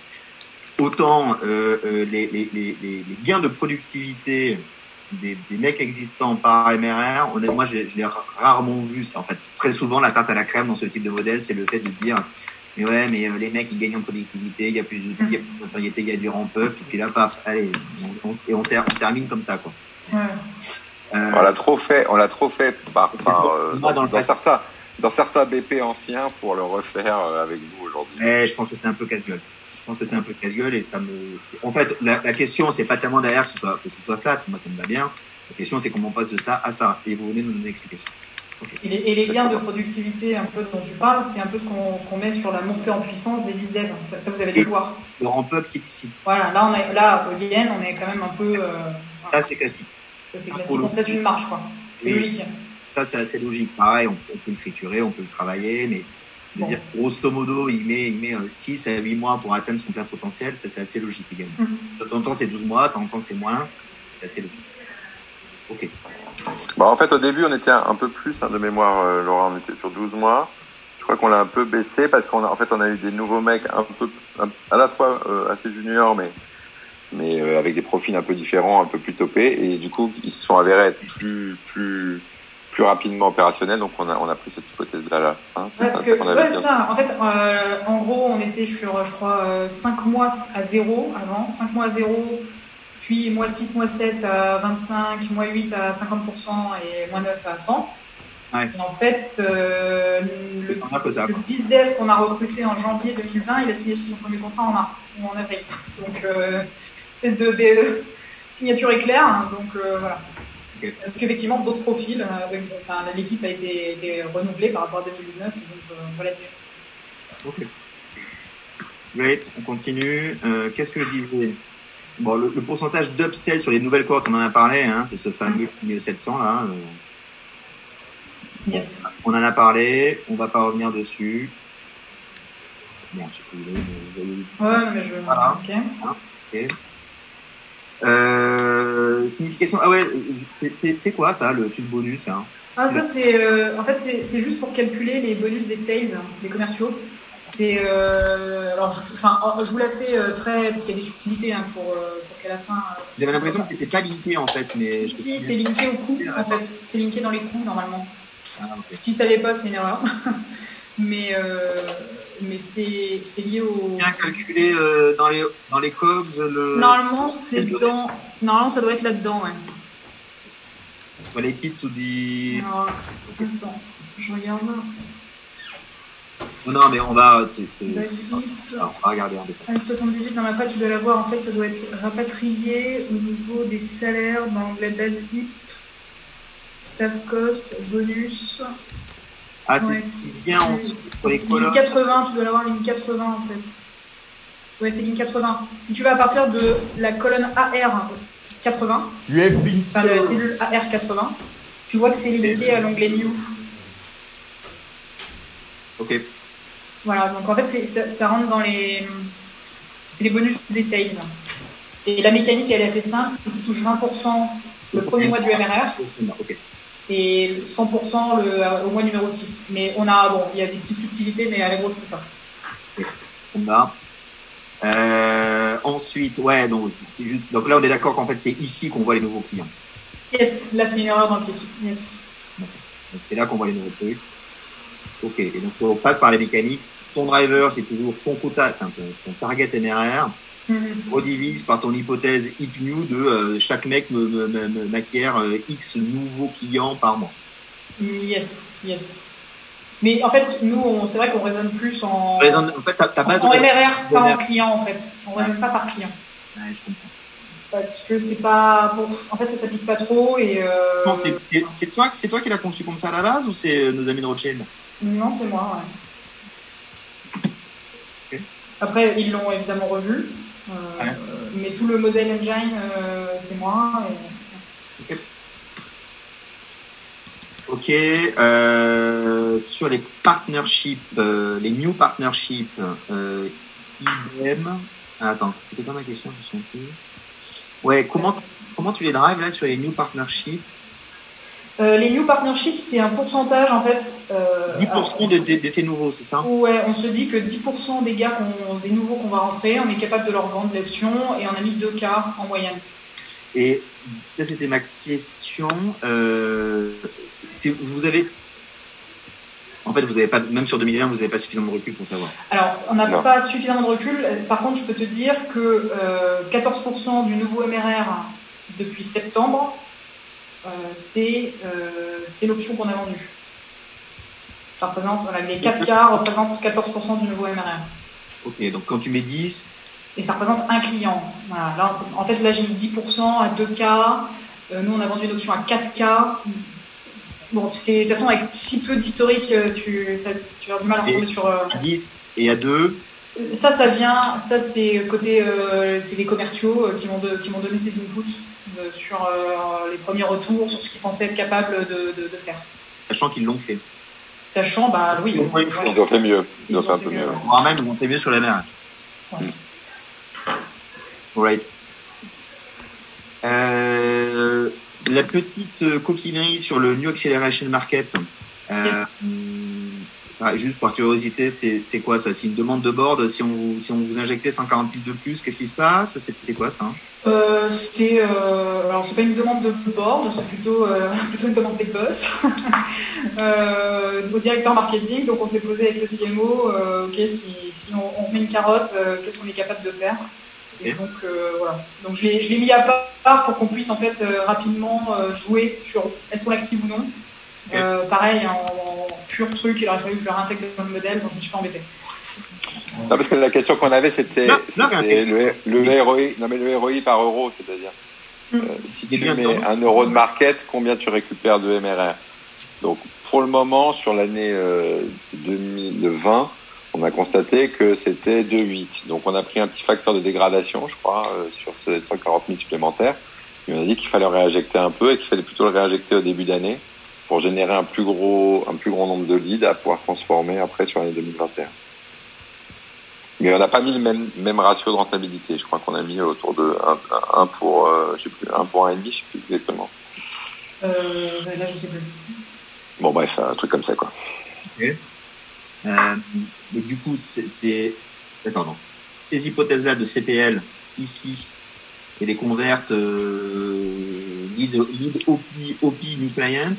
autant euh, euh, les, les, les, les les gains de productivité des, des mecs existants par MRR, honnêtement, moi je, l'ai- je l'ai rarement vu ça. En fait, très souvent, la tarte à la crème dans ce type de modèle, c'est le fait de dire mais ouais, mais euh, les mecs, ils gagnent en productivité, il y a plus d'outils, il y a plus de notoriété, il y a du ramp-up, et puis là, paf, allez, on, on- et on, ter- on termine comme ça, quoi. Ouais. Euh, On l'a trop fait, on l'a trop fait par, par, euh, dans certains, dans certains BP anciens pour le refaire avec vous aujourd'hui. mais je pense que c'est un peu casse-gueule. Je pense que c'est un peu casse-gueule et ça me. En fait, la, la question, c'est pas tellement derrière que ce, soit, que ce soit flat, moi ça me va bien. La question, c'est comment on passe de ça à ça. Et vous venez de nous donner une explication. Et les, et les gains de productivité un peu dont tu parles, c'est un peu ce qu'on met sur la montée en puissance des biz dev. Ça, ça, vous avez dû voir. Le ramp-up qui est ici, Voilà, là, on est, là, au yen, on est quand même un peu. Euh, voilà. ça c'est classique. c'est classique, on se laisse une marge, quoi. C'est logique. Ça, c'est assez logique. Pareil, on, on peut le triturer, on peut le travailler, mais Bon. dire grosso modo, il met, il met 6 à 8 mois pour atteindre son plein potentiel, ça c'est assez logique également. Mhm. De temps en temps, c'est 12 mois, de temps en temps, c'est moins. C'est assez logique. Ok. Bon, en fait, au début, on était un, peu plus hein, de mémoire, euh, Laurent, on était sur 12 mois. Je crois qu'on l'a un peu baissé parce qu'en en fait, on a eu des nouveaux mecs un peu, un- à la fois euh, assez juniors, mais, mais euh, avec des profils un peu différents, un peu plus topés. Et du coup, ils se sont avérés être plus, plus, plus rapidement opérationnels. Donc, on a, on a pris cette hypothèse-là. Là, hein. C'est Ouais, ça parce que, qu'on avait ouais, ça. En fait, euh, en gros, on était sur, je crois, 5 mois à 0 avant, 5 mois à 0, puis mois 6, mois 7 à 25, mois 8 à 50% et mois 9 à 100. Ouais. Et en fait, euh, le, ça. le BizDev qu'on a recruté en janvier 2020, il a signé son premier contrat en mars ou en avril. Donc, euh, espèce de, de signature éclair. hein, donc, euh, voilà. Parce qu'effectivement, d'autres profils, euh, avec- enfin, l'équipe a été, été renouvelée par rapport à 2019, donc euh, voilà. Ok. Great, on continue. Euh, Qu'est-ce que je disais? Bon, le, le pourcentage d'upsell sur les nouvelles cohortes, on en a parlé, hein, c'est ce fameux 700 là. euh, Yes. on en a parlé, on va pas revenir dessus. Merde, je sais plus mais Ouais, mais je. Voilà. Ok. ok. Euh, signification. Ah ouais, c'est- quoi ça, le truc bonus là? Ah, ça, c'est. euh, en fait, c'est juste pour calculer les bonus des sales, des commerciaux. C'est, euh, alors, je, enfin, je vous la fais euh, très. Parce qu'il y a des subtilités hein, pour, euh, pour qu'à la fin. J'avais l'impression que c'était pas linké en fait, mais. Si, si, c'est linké au coût, en fait. C'est linké dans les coûts, normalement. Ah. Si ça l'est pas, c'est une erreur. mais euh, mais c'est lié au. Bien calculé euh, dans les dans les cogs le. Normalement, c'est dans. Normalement, ça doit être là-dedans, ouais. Related to the. Alors, attends, je regarde. Non, mais on va. Alors, on va regarder en détail. Ah, 78, non, mais après, tu dois l'avoir. En fait, ça doit être rapatrié au niveau des salaires dans l'onglet base HIP, staff cost, bonus. Ah, c'est Ouais. ce qui vient ensuite pour les Ligne colonnes. 80, tu dois l'avoir ligne 80 en fait. Ouais, c'est ligne 80. Si tu vas à partir de la colonne AR 80, You have been enfin la cellule AR 80, tu vois que c'est linké à l'onglet New. Ok. Voilà, donc en fait, ça, ça rentre dans les. C'est les bonus des sales. Et la mécanique, elle est assez simple c'est que tu touches 20% le premier mois du MRR Ok. Et 100% le, euh, au mois numéro 6. Mais on a, bon, il y a des petites subtilités, mais à la grosse, c'est ça. On a. Euh, ensuite, ouais, donc, c'est juste, donc là, on est d'accord qu'en fait, c'est ici qu'on voit les nouveaux clients. Yes, là, c'est une erreur dans le titre. Yes. Donc, c'est là qu'on voit les nouveaux trucs. Ok, et donc, on passe par les mécaniques. Ton driver, c'est toujours ton quota, enfin, ton, ton target MRR. Mhm. redivise par ton hypothèse HipNew de euh, chaque mec me, me, me- me- m'acquiert euh, X nouveaux clients par mois. Yes, yes. Mais en fait, nous, c'est vrai qu'on raisonne plus en, Raisonne- En fait, ta, ta base en MRR, pas en client, en fait. On raisonne pas par client. Ouais, je comprends. Parce que c'est pas. bon, en fait, ça s'applique pas trop et. euh, Non, c'est, toi, c'est toi qui l'as conçu comme ça à la base ou c'est nos amis de Rothschild? Non, c'est moi, ouais. Après, ils l'ont évidemment revu. Euh, Ouais. Mais tout le modèle engine, euh, c'est moi. et- Ok. euh, sur les partnerships, euh, les new partnerships, euh, IBM. Ah, attends, c'était quoi ma question Je souviens plus. Ouais, comment, comment tu les drives là sur les new partnerships? Euh, les new partnerships, c'est un pourcentage en fait. euh, 10% de, de- de tes nouveaux, c'est ça? Ouais, on se dit que 10% des gars, qu'on- des nouveaux qu'on va rentrer, on est capable de leur vendre l'option et on a mis 2 cas en moyenne. Et ça, c'était ma question. Euh, si vous avez. En fait, vous avez pas, même sur 2020, vous n'avez pas suffisamment de recul pour savoir. Alors, on n'a pas suffisamment de recul. Euh, Par contre, je peux te dire que euh, 14% du nouveau MRR depuis septembre, euh, c'est euh, c'est l'option qu'on a vendue. Ça représente, voilà, les 4 cas représentent 14% du nouveau MRR. Ok, donc quand tu mets 10, Et ça représente un client. Voilà. Là, en fait, là, j'ai mis 10% à 2K. Euh, nous, on a vendu une option à 4K. Bon, c'est- de toute façon, avec si peu d'historique, euh, tu, tu avoir du mal à Et- retomber sur. euh, à 10 et à 2, Ça, ça vient, ça c'est côté, euh, c'est les commerciaux euh, qui m'ont de- qui m'ont donné ces inputs euh, sur euh, les premiers retours, sur ce qu'ils pensaient être capables de, de- de faire. sachant qu'ils l'ont fait. Sachant, bah oui, voilà. Ils ont fait mieux. Ils, Ils ont ont fait un fait peu mieux, mieux. ouais. Voire même, ils vont mieux sur la mer. Ouais. Right. Euh, la petite coquinerie sur le New Acceleration Market. Ah, juste par curiosité, c'est quoi ça? C'est une demande de board si on, vous- si on vous injectait 140 piles de plus, qu'est-ce qui se passe? C'était quoi ça? Euh, c'est, euh, alors c'est pas une demande de board, c'est plutôt, euh, plutôt une demande des boss euh, au directeur marketing. Donc on s'est posé avec le CMO, ok, si, si on, on met une carotte, qu'est-ce qu'on est capable de faire? Et donc euh, voilà. Donc je l'ai, je l'ai mis à part pour qu'on puisse en fait euh, rapidement euh, jouer sur est-ce qu'on l'active ou non. Euh, pareil, en, en pur truc, il aurait fallu que je le réintègre dans le modèle, donc je me suis pas embêtée. Non, parce que la question qu'on avait, c'était le, le ROI, non mais le ROI par euro, c'est-à-dire Mm. euh, si tu mets un euro de market, combien tu récupères de MRR Donc pour le moment, sur l'année euh, 2020, on a constaté que c'était 2,8. Donc on a pris un petit facteur de dégradation, je crois, euh, sur ces 140 000 supplémentaires. Et on a dit qu'il fallait réinjecter un peu et qu'il fallait plutôt le réinjecter au début d'année pour générer un plus gros, un plus grand nombre de leads à pouvoir transformer après sur l'année 2021. Mais on n'a pas mis le même, même ratio de rentabilité. Je crois qu'on a mis autour de 1, pour, euh, je sais plus, 1 pour 1,5, je sais plus exactement. Euh, là, je sais plus. Bon, bref, un truc comme ça, quoi. Euh, mais du coup, c'est-. Ces hypothèses-là de CPL, ici, et les convertent euh, lead, lead OP, OP New Client,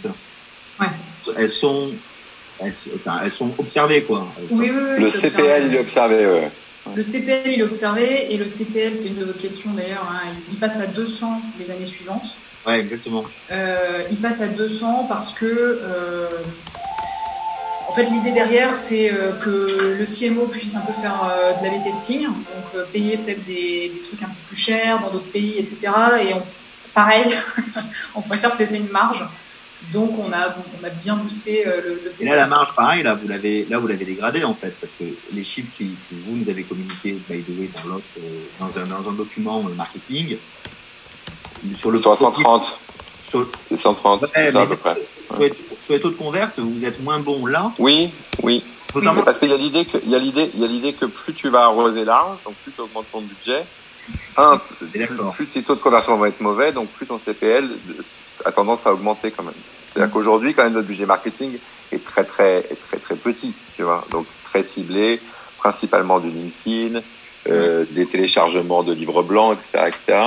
Ouais. elles sont. Elles, sont- enfin, elles sont observées, quoi. Elles sont- Oui, oui, oui, Le CPL, observé. il est observé, ouais. Le CPL, il est observé, et le CPL, c'est une de vos questions d'ailleurs, hein, il passe à 200 les années suivantes. Ouais, exactement. Euh, il passe à 200 parce que, euh, en fait, l'idée derrière, c'est euh, que le CMO puisse un peu faire euh, de l'AB testing, donc euh, payer peut-être des, des trucs un peu plus chers dans d'autres pays, etc. Et on, pareil, on préfère se laisser une marge. Donc, on a, on a bien boosté euh, le, le Et là, la marge, pareil, là, vous l'avez, là, vous l'avez dégradé, en fait, parce que les chiffres qui- que vous nous avez communiqués, by the way, dans l'autre, euh, dans un, dans un document euh, marketing, sur le Sur 130, sur, c'est 130, Ouais, c'est ça à peu près. sur les, sur les taux de converte, vous êtes moins bon là, Oui, oui. notamment Parce qu'il y a l'idée que, il y a l'idée, il y a l'idée que plus tu vas arroser large, donc plus tu augmentes ton budget, un, plus, D'accord. plus tes taux de conversion vont être mauvais, donc plus ton CPL a tendance à augmenter quand même. C'est-à-dire qu'aujourd'hui, quand même, notre budget marketing est très, très, est très, très petit, tu vois. Donc, très ciblé, principalement du LinkedIn, euh, des téléchargements de livres blancs, etc., etc.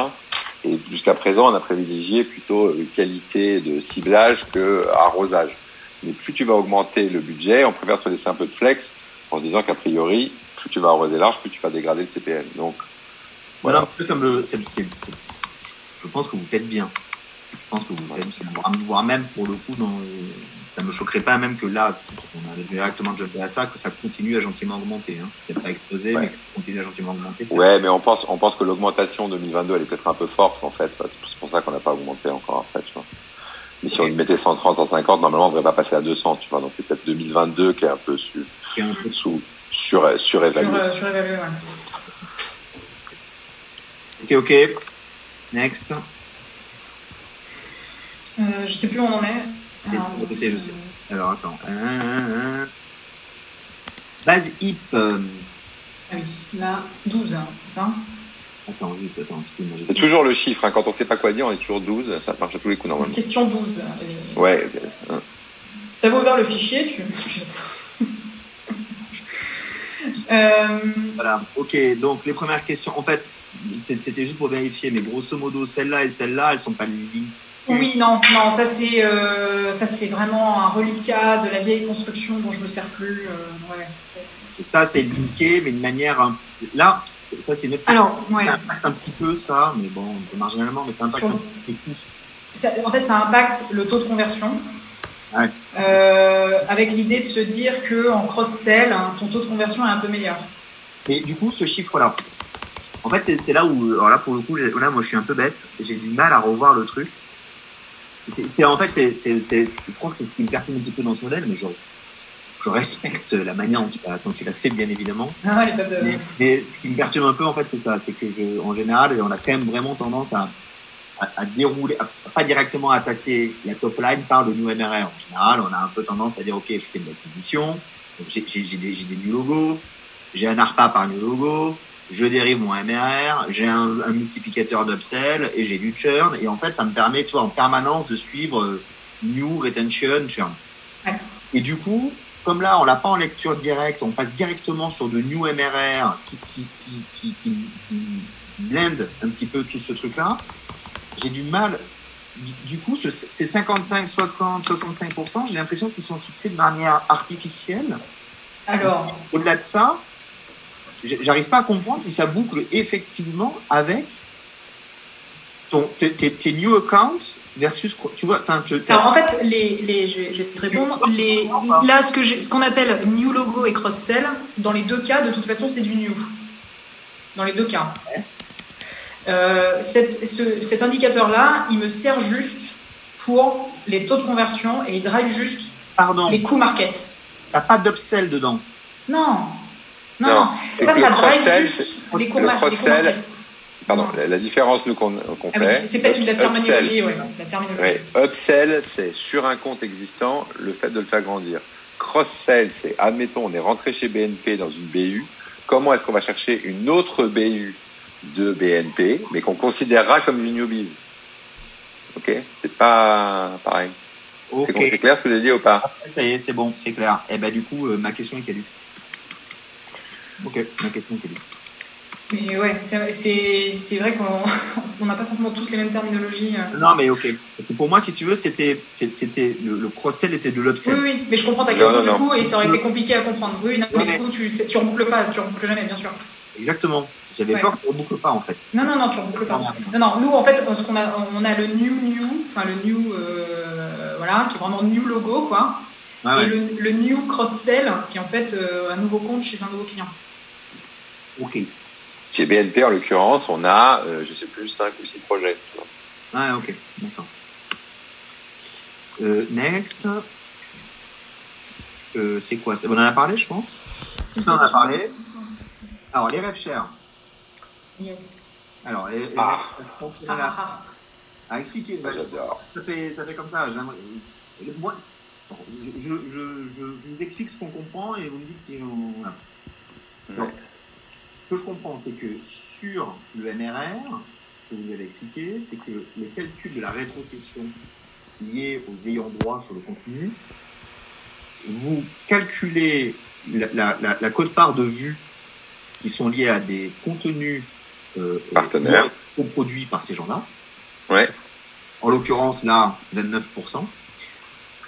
Et jusqu'à présent, on a privilégié plutôt qualité de ciblage que arrosage. Mais plus tu vas augmenter le budget, on préfère te laisser un peu de flex en se disant qu'a priori, plus tu vas arroser large, plus tu vas dégrader le CPL. Donc, Voilà, ça me, c'est- c'est- c'est- je pense que vous faites bien. Je pense que vous bien. Voire- même, pour le coup, dans, ça me choquerait pas même que là, on a directement jumpé à ça, que ça continue à gentiment augmenter. Hein. Peut-être pas exploser, Ouais. mais que ça continue à gentiment augmenter. Ouais, mais on pense, on pense que l'augmentation 2022, elle est peut-être un peu forte, en fait. C'est pour ça qu'on n'a pas augmenté encore, en fait, tu vois. Mais si on mettait 130, 150, normalement, on ne devrait pas passer à 200, tu vois. Donc, c'est peut-être 2022 qui est un peu su, qui est un peu- sous, sur, surévalué. Sur, euh, surévalué, ouais. Ok, ok. Next. Euh, je sais plus où on en est. Alors, je sais. Alors, attends. Un, un. Base hip. euh, Ah oui, là, 12, hein, c'est ça? Attends, vite, attends. C'est toujours le chiffre, hein. Quand on sait pas quoi dire, on est toujours 12. Ça marche à tous les coups, normalement. Question 12. Et- Ouais, euh, Si t'avais ouvert le fichier, tu. euh, Voilà, ok, donc les premières questions, en fait, c'était juste pour vérifier, mais grosso modo, celle-là et celle-là, elles sont pas liées. Oui, non, non, ça c'est euh, ça c'est vraiment un reliquat de la vieille construction dont je me sers plus. euh, ouais, Et ça, c'est linké, mais de manière. Là, ça, c'est une autre Alors, ouais. Ça impacte un petit peu ça, mais bon, un peu marginalement, mais ça impacte Sur- un petit peu. Ça- en fait, ça impacte le taux de conversion. Ouais. Euh, avec l'idée de se dire que en cross-sell, hein, ton taux de conversion est un peu meilleur. Et du coup, ce chiffre-là, en fait, c'est là où, alors là, pour le coup, là, moi, je suis un peu bête, j'ai du mal à revoir le truc. C'est en fait, c'est, c'est, je crois que c'est ce qui me perturbe un petit peu dans ce modèle, mais je, je respecte la manière dont tu l'as, dont tu l'as fait, bien évidemment. Non, il y a pas de... Mais, mais ce qui me perturbe un peu, en fait, c'est ça, c'est que je, en général, on a quand même vraiment tendance à, à, à dérouler, à, pas directement attaquer la top line par le new MRR. En général, on a un peu tendance à dire, ok, je fais de l'acquisition, j'ai, j'ai des, j'ai des new logos, j'ai un ARPA par new logo, je dérive mon MRR, j'ai un, un multiplicateur d'upsell et j'ai du churn. Et en fait, ça me permet, tu vois, en permanence de suivre euh, new, retention, churn. Ouais. Et du coup, comme là, on l'a pas en lecture directe, on passe directement sur de new MRR qui, qui, qui, qui, qui, blende un petit peu tout ce truc-là. J'ai du mal. Du, coup, ce- ces 55, 60, 65%, j'ai l'impression qu'ils sont fixés de manière artificielle. Alors, Au-delà de ça, j'arrive pas à comprendre si ça boucle effectivement avec ton, tes, tes- tes new accounts versus, quoi- tu vois, enfin, te- alors en fait, les, les, je, vais, je vais te répondre. Les, là, ce que ce qu'on appelle new logo et cross-sell, dans les deux cas, de toute façon, c'est du new. Dans les deux cas. Euh, cette- ce- cet indicateur-là, il me sert juste pour les taux de conversion et il drive juste pardon, les coûts market. t'as pas d'upsell dedans. Non. Non, Non, non. Ça, ça drive cross-sell, juste c'est- les market. Pardon, la, la différence nous qu'on qu'on Ah oui, fait. c'est peut-être une la terminologie, upsell. ouais, la terminologie. Upsell, c'est sur un compte existant, le fait de le faire grandir. Cross-sell, c'est, admettons, on est rentré chez BNP dans une BU. Comment est-ce qu'on va chercher une autre BU de BNP, mais qu'on considérera comme une newbies? Ok? C'est pas pareil. C'est clair ce que j'ai dit ou pas? Ça y est, c'est bon, c'est clair. Et ben du coup, euh, ma question est caduque. Ok, ma question. Mais ouais, c'est c'est- c'est vrai qu'on on n'a pas forcément tous les mêmes terminologies. euh. Non, mais ok. Parce que pour moi, si tu veux, c'était, le, le cross-sell était de Oui, l'upsell. oui, mais je comprends ta question non, du non. coup et ça aurait été compliqué à comprendre. Oui, non, mais du coup, tu, tu reboucles pas, tu reboucles jamais, bien sûr. Exactement. J'avais Ouais. peur qu'on ne boucle pas en fait. Non, non, non, tu reboucles pas. Non, non, nous en fait, ce qu'on a, on a le new new, enfin le new, euh, voilà, qui est vraiment new logo, quoi. Ouais, Et ouais. le, le new cross-sell, qui est en fait euh, un nouveau compte chez un nouveau client. Ok. Chez BNP, en l'occurrence, on a, euh, je sais plus, 5 ou 6 projets. Ouais, ok. D'accord. Euh, next. Euh, c'est quoi c'est- On en a parlé, je pense? On en a parlé. Alors, les rêves chers. Yes. Alors, les, les Ah. rêves, je pense Ah, ah, ah. à expliquer. Bah, je- J'adore. ça, fait, ça fait comme ça. j'aimerais- Moi, je, je, je, je, je vous explique ce qu'on comprend et vous me dites si on. Donc, ce que je comprends, c'est que sur le MRR, que vous avez expliqué, c'est que le calcul de la rétrocession liée aux ayants droit sur le contenu, vous calculez la, la, la, la cote-part de vue qui sont liés à des contenus euh, Partenaires. euh, produits par ces gens-là. Ouais. En l'occurrence, là, 29%.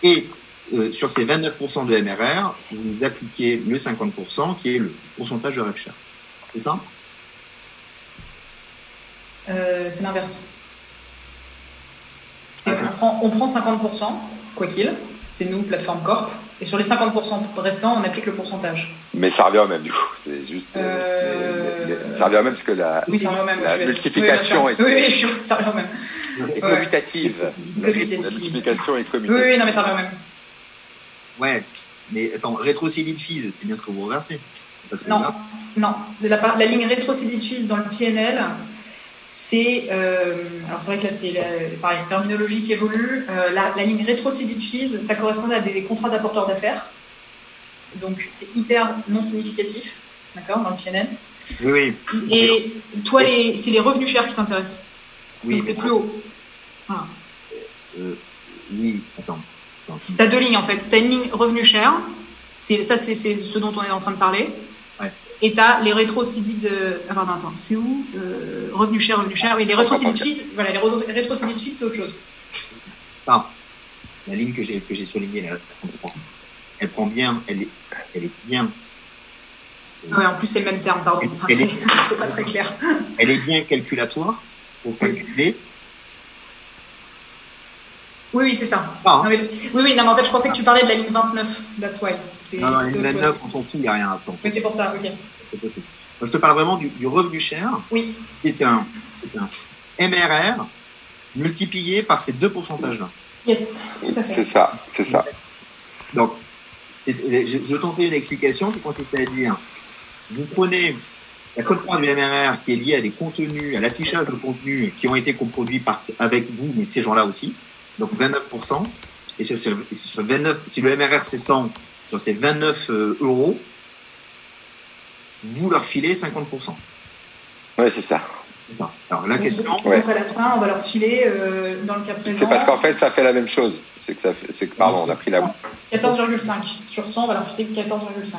Et euh, sur ces 29% de MRR, vous appliquez le 50% qui est le pourcentage de rêve cher. C'est ça? Euh, Oui, c'est l'inverse. Ah, on, prend, on prend 50%, quoi qu'il, c'est nous, plateforme Corp, et sur les 50% restants, on applique le pourcentage. Mais ça revient au même, du coup. C'est juste. euh, Euh, les- les- ça revient au même parce que la, Oui, ça même. multiplication oui, est. Oui, oui, je suis- ça revient au même. est Ouais. commutative. La, multiplication est Oui, commutative. oui, non, mais ça revient au même. Ouais, mais attends, rétrocédite fees, c'est bien ce que vous reversez. Parce que Non, là, non. De la, part- la ligne rétrocédite fees dans le PNL, c'est. euh, alors, c'est vrai que là, c'est pareil, terminologie qui évolue. Euh, la, la ligne rétrocédite fees, ça correspond à des contrats d'apporteurs d'affaires. Donc, c'est hyper non significatif, d'accord, dans le PNL. oui, oui, Et toi, les, c'est les revenus chers qui t'intéressent. oui, Donc, c'est plus haut. euh, oui, attends. Tu as deux lignes en fait. Tu as une ligne revenu cher, c'est, ça c'est, c'est ce dont on est en train de parler. Ouais. Et tu as les rétrocédites. Ah, pardon, attends, c'est où euh, Revenu cher, revenu cher. Oui, les rétrocédites fees, voilà, les re- rétrocédites fees, c'est autre chose. Ça, la ligne que j'ai que j'ai soulignée, là, la 33%, elle prend bien, elle est, elle est bien, Ah ouais, en plus, c'est le même terme, pardon. Ah, et c'est, pas très clair. elle est bien calculatoire pour calculer. Oui, oui, c'est ça. Ah, hein. Non, mais- oui, oui, non, mais en fait, je pensais que tu parlais de la ligne 29. That's why. C'est, non, non, c'est autre chose. 29, on s'en fout, il n'y a rien à attendre. Mais c'est pour ça, ok. C'est je te parle vraiment du, du revenu cher, Oui, qui est un, qui est un MRR multiplié par ces deux pourcentages-là. yes, tout à C'est fait. ça, c'est ça. Donc, c'est- je, je tentais une explication qui consistait à dire, vous prenez la cote-part du MRR qui est liée à des contenus, à l'affichage de contenus qui ont été coproduits par, avec vous, mais ces gens-là aussi, donc 29%, et sur, sur, sur 29, si le MRR c'est 100, sur ces 29 euh, euros, vous leur filez 50%. Ouais, c'est ça. C'est ça. Alors la question, Donc, Ouais. à la fin, on va leur filer, euh, dans le cas présent. C'est parce qu'en fait, ça fait la même chose. C'est que ça fait, c'est que, pardon, on a pris la, 14,5. Sur 100, on va leur filer 14,5.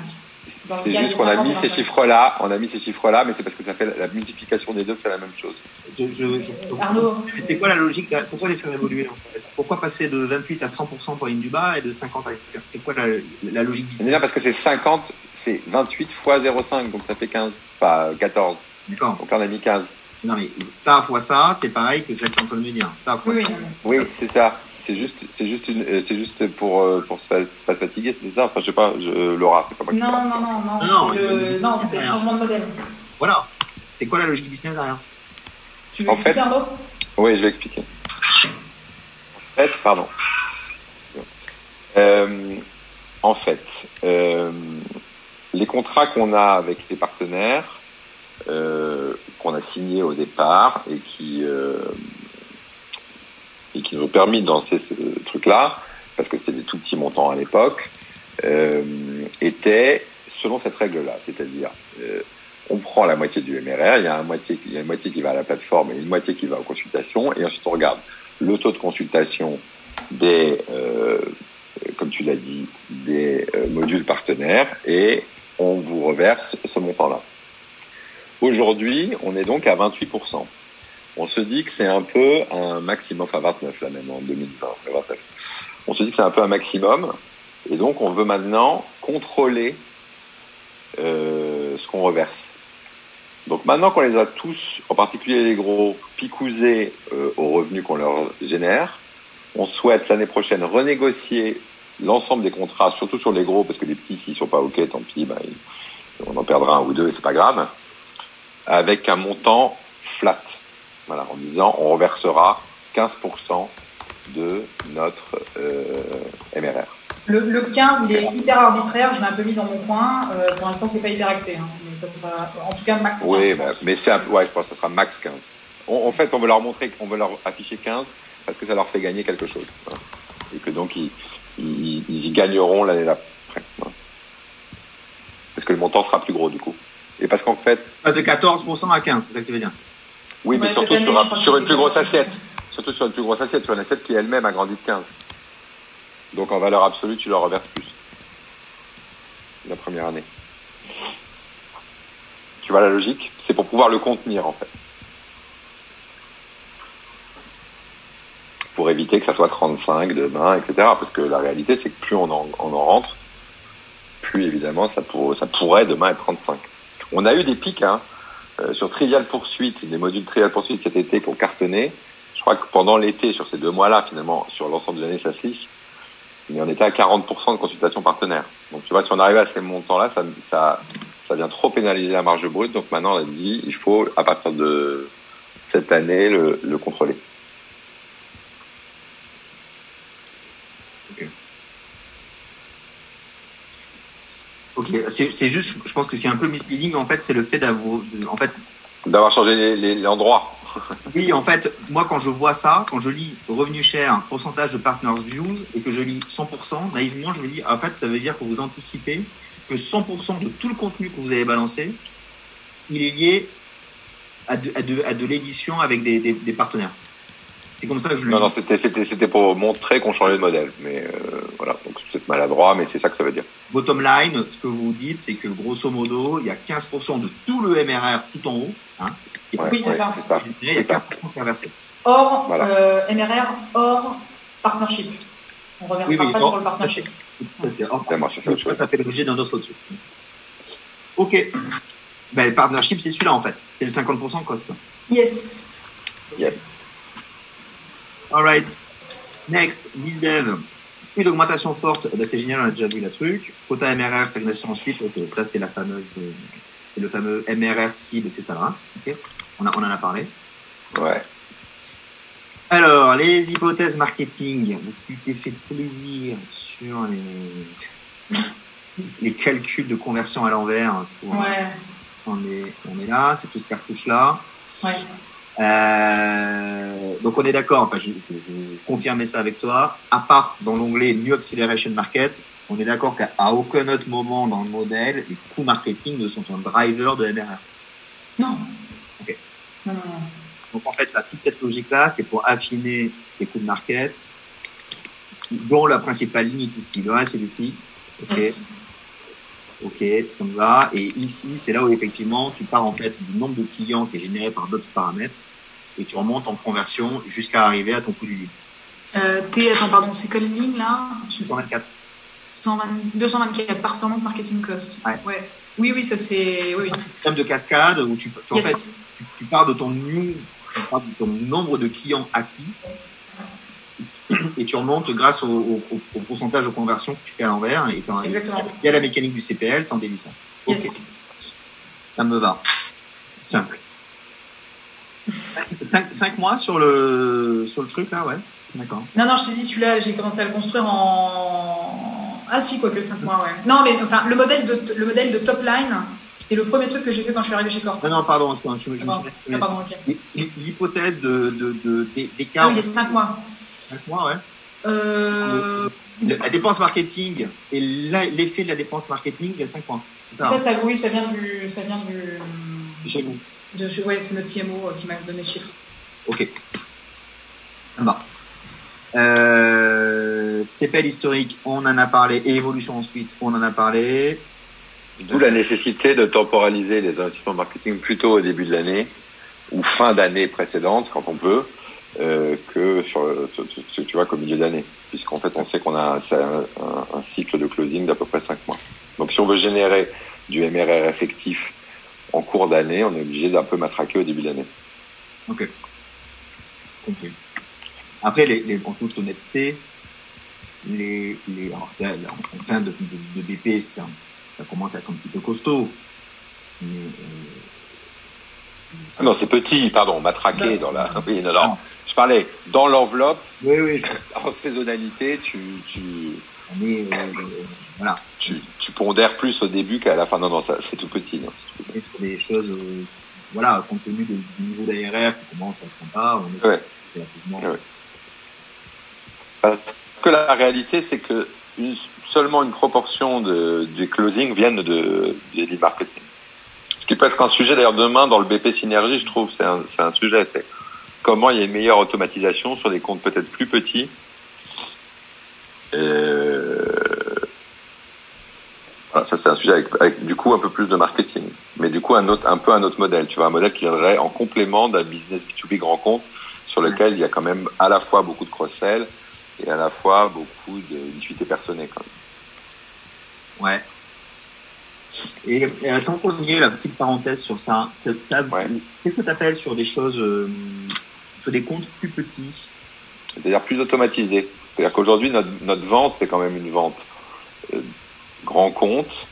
C'est juste qu'on a 50, mis ces chiffres-là, on a mis ces chiffres-là, mais c'est parce que ça fait la multiplication des deux fait la même chose. je, je, je- Arnaud, Mais c'est quoi la logique derrière- Pourquoi les faire évoluer en fait? Pourquoi passer de 28 à 100% pour une du bas et de 50 à C'est quoi la, la logique déjà parce que c'est 50, c'est 28 fois 0,5, donc ça fait 15, pas 14. D'accord. Donc là, on a mis 15. Non mais ça fois ça, c'est pareil que ce que tu es en train de me dire. Ça fois oui, ça. Oui, c'est ça. C'est juste, c'est juste, une, euh, c'est juste pour, euh, pour se pas se fatiguer, c'est ça? Enfin, je sais pas, je, Laura, c'est pas moi qui non, parle. non, non, non, Non, c'est le, il- non, c'est le changement de modèle. Voilà. C'est quoi la logique business derrière? Tu veux En expliquer, fait- Arnaud Oui, je vais expliquer. En fait, pardon. Euh, en fait, euh, les contrats qu'on a avec les partenaires, euh, qu'on a signés au départ et qui euh, qui nous ont permis de lancer ce truc-là, parce que c'était des tout petits montants à l'époque, euh, étaient selon cette règle-là, c'est-à-dire euh, on prend la moitié du MRR, il y a, un moitié, il y a une moitié qui va à la plateforme et une moitié qui va aux consultations, et ensuite on regarde le taux de consultation des, euh, comme tu l'as dit, des modules partenaires, et on vous reverse ce montant-là. Aujourd'hui, on est donc à 28%. On se dit que c'est un peu un maximum, enfin 29 là même en 2020, 29. On se dit que c'est un peu un maximum, et donc on veut maintenant contrôler euh, ce qu'on reverse. Donc maintenant qu'on les a tous, en particulier les gros, picousés euh, aux revenus qu'on leur génère, on souhaite l'année prochaine renégocier l'ensemble des contrats, surtout sur les gros, parce que les petits, s'ils sont pas OK, tant pis, ils- on en perdra un ou deux et c'est pas grave, avec un montant flat. Voilà, en disant on reversera 15% de notre euh, MRR. le, le 15, il est hyper arbitraire, je l'ai un peu mis dans mon coin. Euh, pour l'instant, c'est pas hyper acté. Hein, mais ça sera en tout cas max 15. Oui, je bah, pense. mais c'est un, ouais, je pense que ça sera max 15. On- en fait, on veut leur montrer, on veut leur afficher 15 parce que ça leur fait gagner quelque chose. voilà. Et que donc, ils, ils, ils y gagneront l'année d'après. voilà. Parce que le montant sera plus gros, du coup. Et parce qu'en fait, Passe de 14% à 15, c'est ça que tu veux dire? Oui, mais Ouais, surtout année, sur, un- une plus grosse 14%. assiette. Surtout sur une plus grosse assiette, sur une assiette qui elle-même a grandi de 15. Donc en valeur absolue, tu leur reverses plus. La première année. Tu vois la logique? C'est pour pouvoir le contenir en fait. Pour éviter que ça soit 35 demain, etc. Parce que la réalité, c'est que plus on en, on en rentre, plus évidemment ça, pour- ça pourrait demain être 35. On a eu des pics, hein. Euh, sur Trivial Poursuite, des modules Trivial Poursuite cet été qui ont. Je crois que pendant l'été, sur ces deux mois-là, finalement, sur l'ensemble de l'année, ça se lisse. Mais on était à 40% de consultation partenaire. Donc tu vois, si on arrivait à ces montants-là, ça, ça, ça vient trop pénaliser la marge brute. Donc maintenant, on a dit, il faut, à partir de cette année, le, le contrôler. Ok, c'est juste, je pense que c'est un peu misleading. En fait, c'est le fait d'avoir, en fait, d'avoir changé endroits. oui, en fait, moi, quand je vois ça, quand je lis revenu cher, pourcentage de partners views, et que je lis 100%, naïvement, je me dis, en fait, ça veut dire que vous anticipez que 100% de tout le contenu que vous avez balancé, il est lié à de, à de, à de l'édition avec des, des, des partenaires. C'est comme ça que je le Non, non, c'était, pour montrer qu'on changeait de modèle. Mais euh, voilà, donc c'est peut-être maladroit, mais c'est ça que ça veut dire. Bottom line, ce que vous dites, c'est que grosso modo, il y a 15% de tout le MRR tout en haut. Hein, Ouais, Oui, c'est ouais, ça. il y a C'est ça. 15% qui est inversé. Hors Voilà. euh, MRR, hors partnership. On reversera Oui, oui, pas hors- sur le partnership. Tout à fait. Hors- Vraiment, ça, ça fait l'objet d'un autre truc. Ok. Ben, le partnership, c'est celui-là en fait. C'est le 50% cost. Yes. Yes. Alright. Next, BizDev. Une augmentation forte, ben, c'est génial, on a déjà vu la truc. Quota MRR, stagnation ensuite. Ok, ça c'est la fameuse, euh, c'est le fameux MRR cible, c'est ça là. hein. Ok. On, a, on en a parlé. Ouais. Alors, les hypothèses marketing. Tu t'es fait plaisir sur les, les calculs de conversion à l'envers. pour- Ouais. On est, on est là, c'est tout ce cartouche là. Ouais. Euh, donc on est d'accord, enfin je, je, je confirmais ça avec toi, à part dans l'onglet New Acceleration Market, on est d'accord qu'à aucun autre moment dans le modèle, les coûts marketing ne sont un driver de MRR. Non. Ok. Non, non, non. Donc en fait, là, toute cette logique-là, c'est pour affiner les coûts de market, dont la principale limite ici, le reste c'est du fixe. Ok, ok, ça me va. Et ici, c'est là où effectivement, tu pars en fait du nombre de clients qui est généré par d'autres paramètres et tu remontes en conversion jusqu'à arriver à ton coût du lead. Euh, T, attends, pardon, c'est quelle ligne là? 224. 120 224, performance marketing cost. Ouais. Oui, oui, ça c'est. Oui, oui. Système de cascade où tu, tu- en fait, tu, tu pars de ton new, de ton nombre de clients acquis et tu remontes grâce au, au- au- au pourcentage de conversion que tu fais à l'envers et Exactement. il y a la mécanique du CPL, t'en déduis ça. Ok, Yes. ça me va. Simple. 5 mois sur le, sur le truc là, ouais. D'accord. Non, non, je t'ai dit, celui-là, j'ai commencé à le construire en. Ah, si, quoique 5 mois, ouais. Non, mais enfin, le modèle de, le modèle de top line, c'est le premier truc que j'ai fait quand je suis arrivé chez Corp. Non, non, pardon, attends, je, je me suis Ah, ah. L'hypothèse de, de, de, d'é- Ah oui, les 5 mois. 5 mois, ouais. Euh, Le- La dépense marketing et l'effet de la dépense marketing, il y a 5 points. C'est ça. ça, hein, ça, oui, ça vient du. Ça vient du. chez vous. De, ouais, c'est notre CMO qui m'a donné ce chiffre. Ok. Va. Euh, CPL historique, on en a parlé. Et évolution ensuite, on en a parlé. D'où la nécessité de temporaliser les investissements marketing plutôt au début de l'année ou fin d'année précédente, quand on peut, euh, que sur, sur- sur- tu vois, qu'au milieu d'année. Puisqu'en fait, on sait qu'on a un, c'est un, un- un cycle de closing d'à peu près 5 mois. Donc, si on veut générer du MRR effectif en cours d'année, on est obligé d'un peu matraquer au début de l'année. Ok. Compris. Après, les, les, en toute honnêteté, les, les, alors en fin de, de, de BP, ça, ça commence à être un petit peu costaud. Mais, euh, Ah Non, c'est petit, pardon, matraqué Non. dans la. Oui, non, non. Je parlais dans l'enveloppe, oui, oui, je- en saisonnalité, tu, tu, on est, euh, voilà, tu, tu pondères plus au début qu'à la fin. Non, non, ça, c'est tout petit. non, tout petit. sur des choses, euh, voilà, compte tenu de- du niveau d'ARR qui commence à être sympa, on Ouais. Ouais. Parce que la réalité, c'est que une- seulement une proportion de, du closing viennent de, lead marketing. Ce qui peut être un sujet d'ailleurs demain dans le BP Synergie, je trouve, c'est un, c'est un sujet, c'est comment il y a une meilleure automatisation sur des comptes peut-être plus petits. Euh, voilà, ça c'est un sujet avec, avec du coup un peu plus de marketing, mais du coup un autre, un peu un autre modèle. Tu vois, un modèle qui viendrait en complément d'un business B2B grand compte sur lequel il y a quand même à la fois beaucoup de cross-sell et à la fois beaucoup d'utilité personnelle. Quand même. Ouais. Et, et tant qu'on y est, la petite parenthèse sur ça, ça, Ouais. qu'est-ce que tu appelles sur des choses, euh, sur des comptes plus petits? C'est-à-dire plus automatisé. C'est-à-dire qu'aujourd'hui, notre, notre vente, c'est quand même une vente euh, grand compte,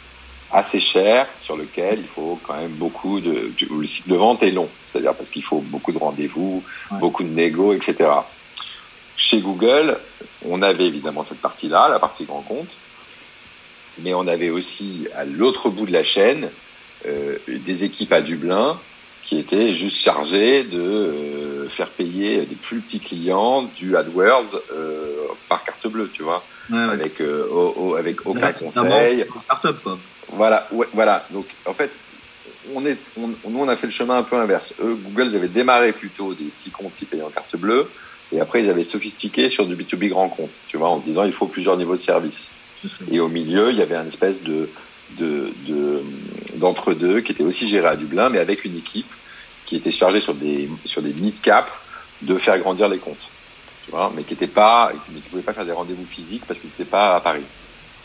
assez cher, sur lequel il faut quand même beaucoup de... Le cycle de vente est long, c'est-à-dire parce qu'il faut beaucoup de rendez-vous, Ouais. beaucoup de négo, etc. Chez Google, on avait évidemment cette partie-là, la partie grand compte, mais on avait aussi à l'autre bout de la chaîne euh, des équipes à Dublin qui étaient juste chargées de euh, faire payer des plus petits clients du AdWords euh, par carte bleue, tu vois, ouais, ouais. avec euh, au- au- avec aucun conseil. Start-up. Voilà, ouais, voilà. Donc en fait, on est, on, nous on a fait le chemin un peu inverse. Eux, Google, ils avaient démarré plutôt des petits comptes qui payaient en carte bleue, et après ils avaient sophistiqué sur du B2B grand compte, tu vois, en se disant il faut plusieurs niveaux de service. Et au milieu, il y avait une espèce de de de- d'entre-deux qui était aussi géré à Dublin, mais avec une équipe qui était chargée sur des sur des mid-cap de faire grandir les comptes, tu vois, mais qui était pas, mais qui pouvait pas faire des rendez-vous physiques parce qu'ils n'étaient pas à Paris.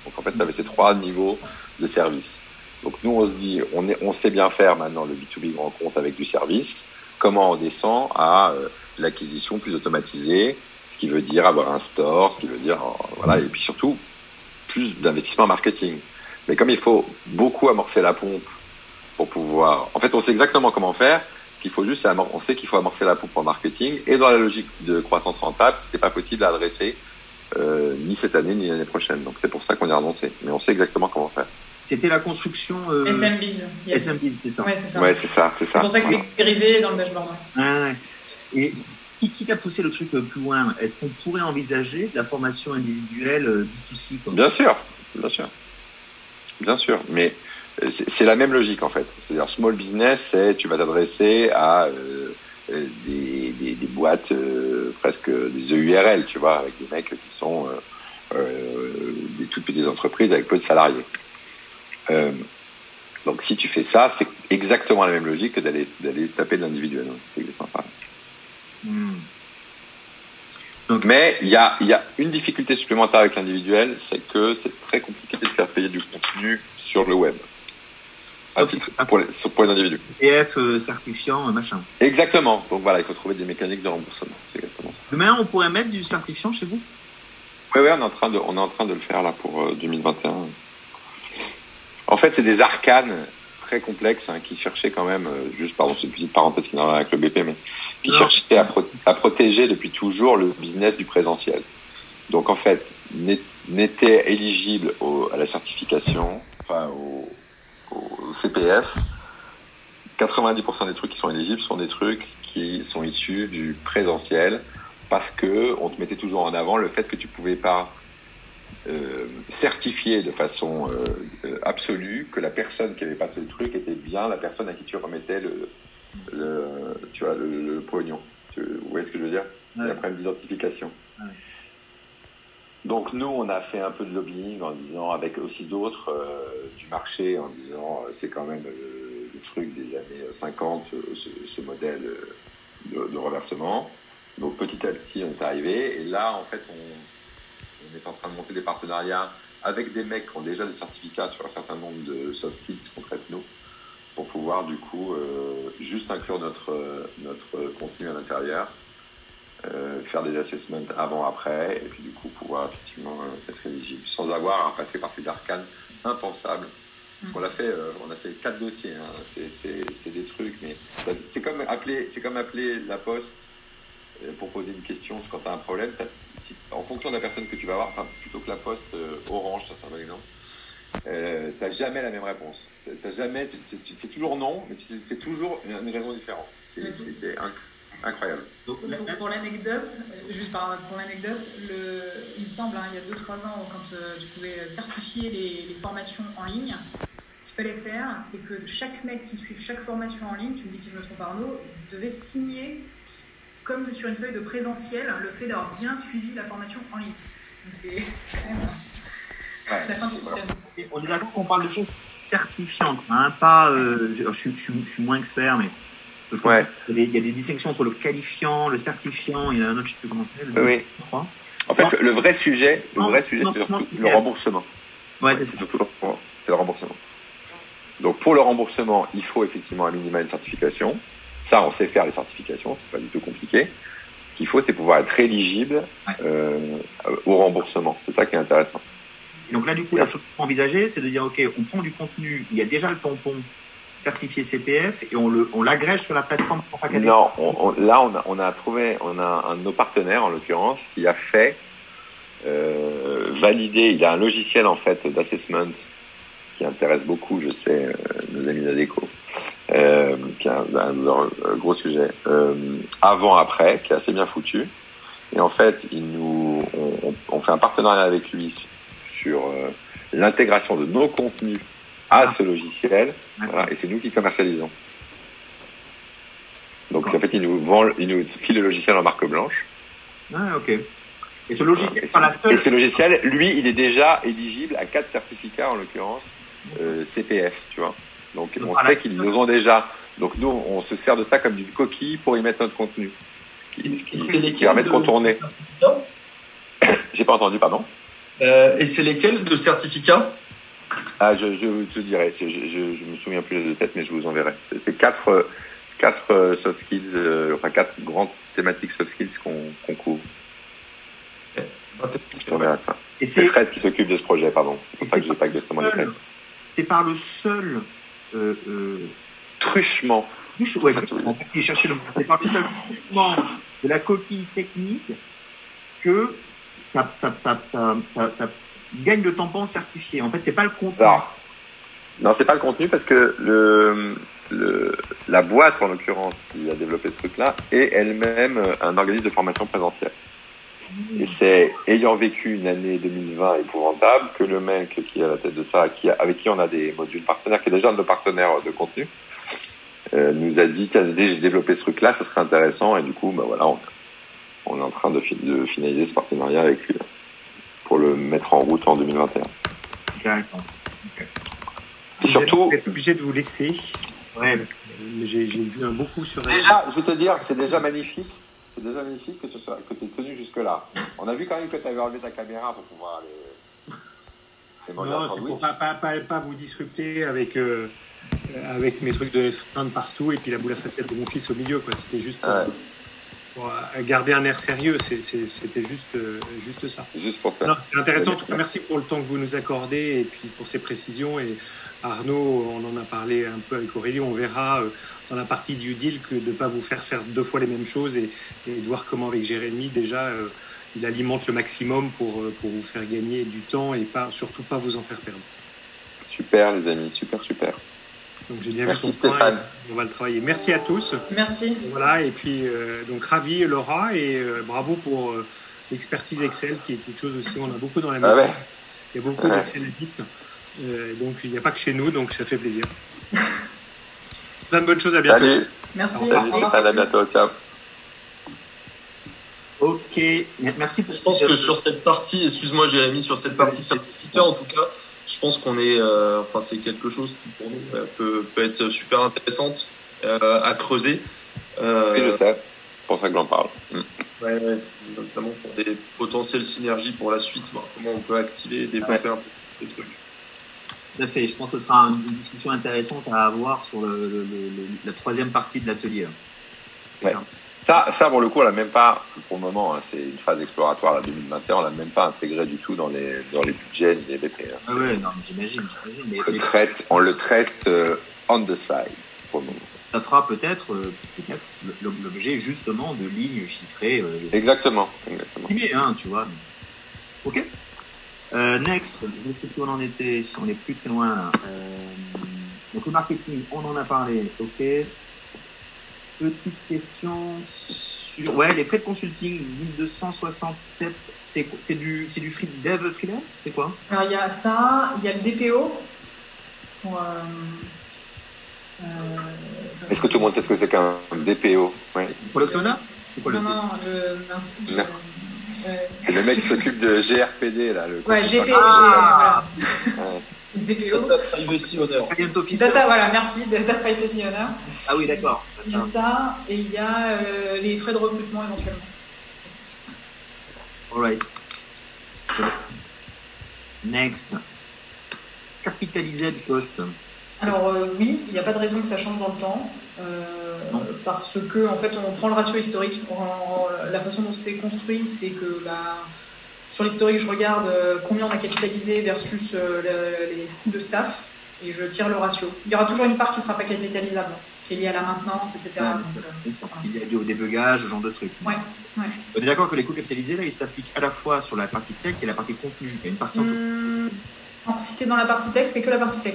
Donc en fait, tu avais ces trois niveaux de service. Donc nous, on se dit, on sait bien faire maintenant le B2B grand compte avec du service. Comment on descend à euh, l'acquisition plus automatisée, ce qui veut dire avoir un store, ce qui veut dire, euh, voilà, et puis surtout plus d'investissement marketing. Mais comme il faut beaucoup amorcer la pompe pour pouvoir, en fait, on sait exactement comment faire. Qu'il faut juste, on sait qu'il faut amorcer la pompe en marketing et dans la logique de croissance rentable, c'était pas possible à adresser euh, ni cette année ni l'année prochaine. Donc c'est pour ça qu'on y a renoncé. Mais on sait exactement comment faire. C'était la construction euh, SMBs. Yes. SMB, c'est ça. Ouais, c'est ça. Ouais, c'est ça, c'est c'est ça. pour ça que c'est grisé dans le dashboard. Ouais, ouais. Et qui, qui t'a poussé le truc euh, plus loin Est-ce qu'on pourrait envisager de la formation individuelle euh, B2C quoi? Bien sûr, bien sûr, bien sûr. Mais euh, c'est la même logique en fait. C'est-à-dire small business, c'est tu vas t'adresser à euh, euh, des, des, des boîtes euh, presque des EURL, tu vois, avec des mecs qui sont euh, des toutes petites entreprises avec peu de salariés. Donc si tu fais ça, c'est exactement la même logique que d'aller d'aller taper de l'individuel. C'est exactement pareil. Hmm. Mais il y a, il y a une difficulté supplémentaire avec l'individuel, c'est que c'est très compliqué de faire payer du contenu sur le web. Sauf Ah, si t'as pour, les, pour les individus. Euh, certifiant, euh, machin. Exactement. Donc voilà, il faut trouver des mécaniques de remboursement. C'est exactement ça. Demain, on pourrait mettre du certifiant chez vous? Oui, oui, on est en train de, on est en train de le faire là pour euh, 2021. En fait, c'est des arcanes très complexes hein, qui cherchaient quand même, euh, juste pardon, c'est une petite parenthèse qui n'a rien avec le BP, mais qui Non. cherchaient à, pro- à protéger depuis toujours le business du présentiel. Donc en fait, n'é- n'était éligible au- à la certification, enfin au, au CPF, 90% des trucs qui sont éligibles sont des trucs qui sont issus du présentiel parce que on te mettait toujours en avant le fait que tu pouvais pas euh, certifier de façon euh, euh, absolue que la personne qui avait passé le truc était bien la personne à qui tu remettais le, le tu vois le, le pognon. Tu, vous voyez ce que je veux dire? Il y a Ouais. un problème d'identification. Ouais. Donc nous, on a fait un peu de lobbying en disant, avec aussi d'autres euh, du marché, en disant, euh, c'est quand même euh, le truc des années 50, euh, ce, modèle de, de reversement. Donc petit à petit, on est arrivé. Et là, en fait, on, est en train de monter des partenariats avec des mecs qui ont déjà des certificats sur un certain nombre de soft skills qu'on traite nous, pour pouvoir du coup juste inclure notre contenu à l'intérieur euh, faire des assessments avant après et puis du coup pouvoir effectivement euh, être éligible sans avoir à passer par ces arcanes impensables parce qu'on l'a fait euh, on a fait quatre dossiers hein. c'est, des trucs mais bah, c'est comme appeler comme appeler la poste euh, pour poser une question quand tu as un problème en fonction de la personne que tu vas avoir plutôt que la poste orange ça c'est un exemple euh, t'as jamais la même réponse t'as jamais c'est toujours non mais c'est toujours une, raison différente c'est, Ouais. Incroyable Donc, Pour, pour l'anecdote, euh, juste par, pour l'anecdote, le- il me semble, hein, il y a 2-3 ans, quand euh, tu pouvais certifier les, les formations en ligne, ce qu'il fallait faire, c'est que chaque mec qui suit chaque formation en ligne, tu me dis si je me trompe Arnaud, devait signer, comme sur une feuille de présentiel, le fait d'avoir bien suivi la formation en ligne. Donc c'est quand même Ouais, la fin du système. On est d'accord qu'on parle de choses certifiantes, hein, pas. euh, je, je suis, je suis- je suis moins expert, mais. Je crois Ouais. qu'il y a des- Il y a des distinctions entre le qualifiant, le certifiant, il y en a un autre, je sais plus comment c'est, le Oui. En fait, le, le vrai sujet, le vrai sujet, c'est surtout le remboursement. Ouais, c'est ça. surtout le, c'est le remboursement. Donc pour le remboursement, il faut effectivement un minima une certification. Ça, on sait faire les certifications, c'est pas du tout compliqué. Ce qu'il faut, c'est pouvoir être éligible euh, au remboursement. C'est ça qui est intéressant. Et donc là, du coup, la solution envisagée, c'est de dire, OK, on prend du contenu, il y a déjà le tampon certifié CPF et on le, on l'agrège sur la plateforme Non, on, là, on a, on a trouvé, on a un de nos partenaires, en l'occurrence, qui a fait euh, valider, il a un logiciel, en fait, d'assessment qui intéresse beaucoup, je sais, euh, nos amis d'ADECO, euh, qui est un, un, gros sujet, euh, avant-après, qui est assez bien foutu. Et en fait, il nous, on, on fait un partenariat avec lui sur l'intégration de nos contenus à ah. ce logiciel, voilà, et c'est nous qui commercialisons. Donc en fait, il nous vend, il nous file le logiciel en marque blanche. Ah ok. Et ce logiciel, voilà. et, et ce logiciel, lui, il est déjà éligible à quatre certificats en l'occurrence euh, CPF, tu vois. Donc, on sait qu'ils nous ont déjà. Donc nous, on se sert de ça comme d'une coquille pour y mettre notre contenu, qui, qui, qui permet de contourner. J'ai pas entendu, pardon. Euh, et c'est lesquels de certificats? Ah, je, je te dirai. Je, je, je, me souviens plus de tête, mais je vous enverrai. C'est quatre, quatre euh, soft skills, euh, enfin quatre grandes thématiques soft skills qu'on qu couvre. Je t'enverrai ça. C'est Fred qui s'occupe de ce projet, pardon. C'est pour ça que j'ai pas exactement les c'est par le seul euh, euh, truchement. Truche, ouais, le c'est par le seul truchement de la coquille technique que ça, ça, ça, ça, ça gagne le tampon certifié. En fait, c'est pas le contenu. Non, c'est pas le contenu parce que la boîte, en l'occurrence, qui a développé ce truc-là, est elle-même un organisme de formation présentielle. Et c'est ayant vécu une année 2020 épouvantable que le mec qui est à la tête de ça, avec qui on a des modules partenaires, qui est déjà un de nos partenaires de contenu, euh, nous a dit j'ai développé ce truc-là, ça serait intéressant. Et du coup, bah voilà, on, est en train de, finaliser ce partenariat avec lui pour le mettre en route en 2021. Intéressant. Et surtout, vous êtes obligé de vous laisser. Ouais. J'ai vu un beaucoup sur. Déjà, je vais te dire, c'est déjà magnifique c'est déjà magnifique que tu sois, que aies tenu jusque-là. On a vu quand même que tu avais enlevé ta caméra pour pouvoir aller, aller manger non, un sandwich. Pour pas, pas, pas, pas, vous disrupter avec, euh, avec mes trucs de fin de partout et puis la boule à facettes de mon fils au milieu. C'était juste ouais. Pour, euh, garder un air sérieux. C'était juste, euh, juste ça. Juste pour ça. Intéressant. En tout cas, merci pour le temps que vous nous accordez et puis pour ces précisions. Et Arnaud, on en a parlé un peu avec Aurélie. On verra dans la partie du deal que de ne pas vous faire faire deux fois les mêmes choses et, et de voir comment avec Jérémy déjà euh, il alimente le maximum pour, euh, pour vous faire gagner du temps et pas, surtout pas vous en faire perdre. Super les amis, super super. Donc j'ai bien Merci Stéphane. On va le travailler. Merci à tous. Merci. Voilà et puis euh, donc ravi Laura et euh, bravo pour euh, l'expertise Excel qui est quelque chose aussi on a beaucoup dans la maison. Ah ouais. Il y a beaucoup ouais. d'Excel donc il n'y a pas que chez nous donc ça fait plaisir. Plein de bonnes choses, à bientôt. Salut. Merci. Salut, Stéphane, à bientôt, ciao. Ok, merci pour Je pense que sur cette partie, excuse-moi Jérémy, sur cette partie certificat en tout cas, je pense qu'on est, euh, enfin c'est quelque chose qui pour nous euh, peut, peut, être super intéressante euh, à creuser. Euh, oui, je sais, c'est pour ça que j'en parle. Mm. Ouais, ouais, notamment pour des potentielles synergies pour la suite, comment on peut activer et développer ouais. un peu ces trucs. Tout à fait. Je pense que ce sera une discussion intéressante à avoir sur le, le, le, la troisième partie de l'atelier. Ouais. Ça, ça, pour le coup, on l'a même pas, pour le moment, hein, c'est une phase exploratoire, la 2021, on l'a même pas intégré du tout dans les, dans les budgets des BP. Hein. Ah ouais, non, j'imagine. Mais, on, le traite, on le traite euh, on the side, pour le moment. Ça fera peut-être euh, l'objet justement de lignes chiffrées. Euh, exactement. exactement. Hein, tu vois. Ok. Next, je ne sais plus où on en était, on n'est plus très loin donc le marketing, on en a parlé, ok. Petite question sur... Ouais, les frais de consulting, 1267, c'est du, du free, dev freelance C'est quoi? Alors il y a ça, il y a le DPO. Pour, euh, euh, Est-ce que tout le monde sait ce que c'est qu'un DPO ouais. Pour le clona Non, non, le... Merci, non. C'est le mec qui s'occupe de GRPD, là. Le ouais, GP, ah, voilà. DPO. Data Privacy Owner. Data, voilà, merci, Data Privacy Owner. Ah oui, d'accord. Il y a ça, et il y a euh, les frais de recrutement éventuellement. Alright. Next. Capitalisé de cost. Alors euh, oui, il n'y a pas de raison que ça change dans le temps. Euh, parce que en fait, on prend le ratio historique. La façon dont c'est construit, c'est que bah, sur l'historique, je regarde combien on a capitalisé versus le- les coûts de staff et je tire le ratio. Il y aura toujours une part qui ne sera pas capitalisable, qui est liée à la maintenance, etc. Donc, euh, Il y a du débugage, ce genre de trucs. Ouais, ouais. On est d'accord que les coûts capitalisés, là, ils s'appliquent à la fois sur la partie tech et la partie contenu. Il y a une partie en tout. Hum, non, si tu es dans la partie tech, c'est que la partie tech.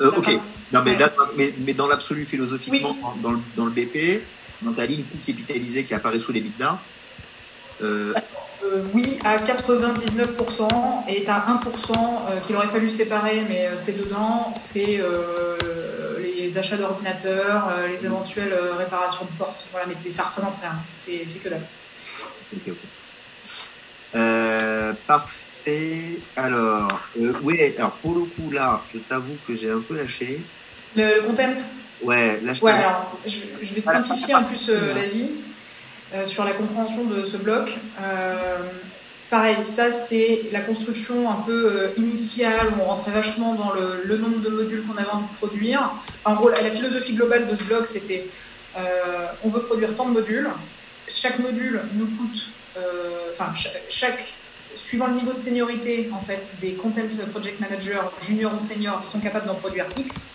Euh, ok. partie- Non, mais, ouais. là, mais, mais dans l'absolu, philosophiquement, dans, le, dans le BP, dans ta ligne coût capitalisé qui apparaît sous les bidas, euh, Euh, oui, à 99%, et à 1% euh, qu'il aurait fallu séparer, mais euh, c'est dedans, c'est les achats d'ordinateurs, les éventuelles réparations de portes. Voilà, mais ça représente rien, c'est que dalle. ok, ok. Euh, parfait. Alors, euh, oui, alors pour le coup, là, je t'avoue que j'ai un peu lâché. Le, le content? Ouais, là, je Ouais, t'avoue- alors, je, je vais te simplifier en plus euh, la vie sur la compréhension de ce bloc. Euh, pareil, ça c'est la construction un peu euh, initiale où on rentrait vachement dans le, nombre de modules qu'on avait envie de produire. En gros, la, philosophie globale de ce bloc c'était euh, on veut produire tant de modules. Chaque module nous coûte, euh, enfin, cha- chaque, suivant le niveau de seniorité en fait des content project managers, juniors ou seniors, ils sont capables d'en produire X.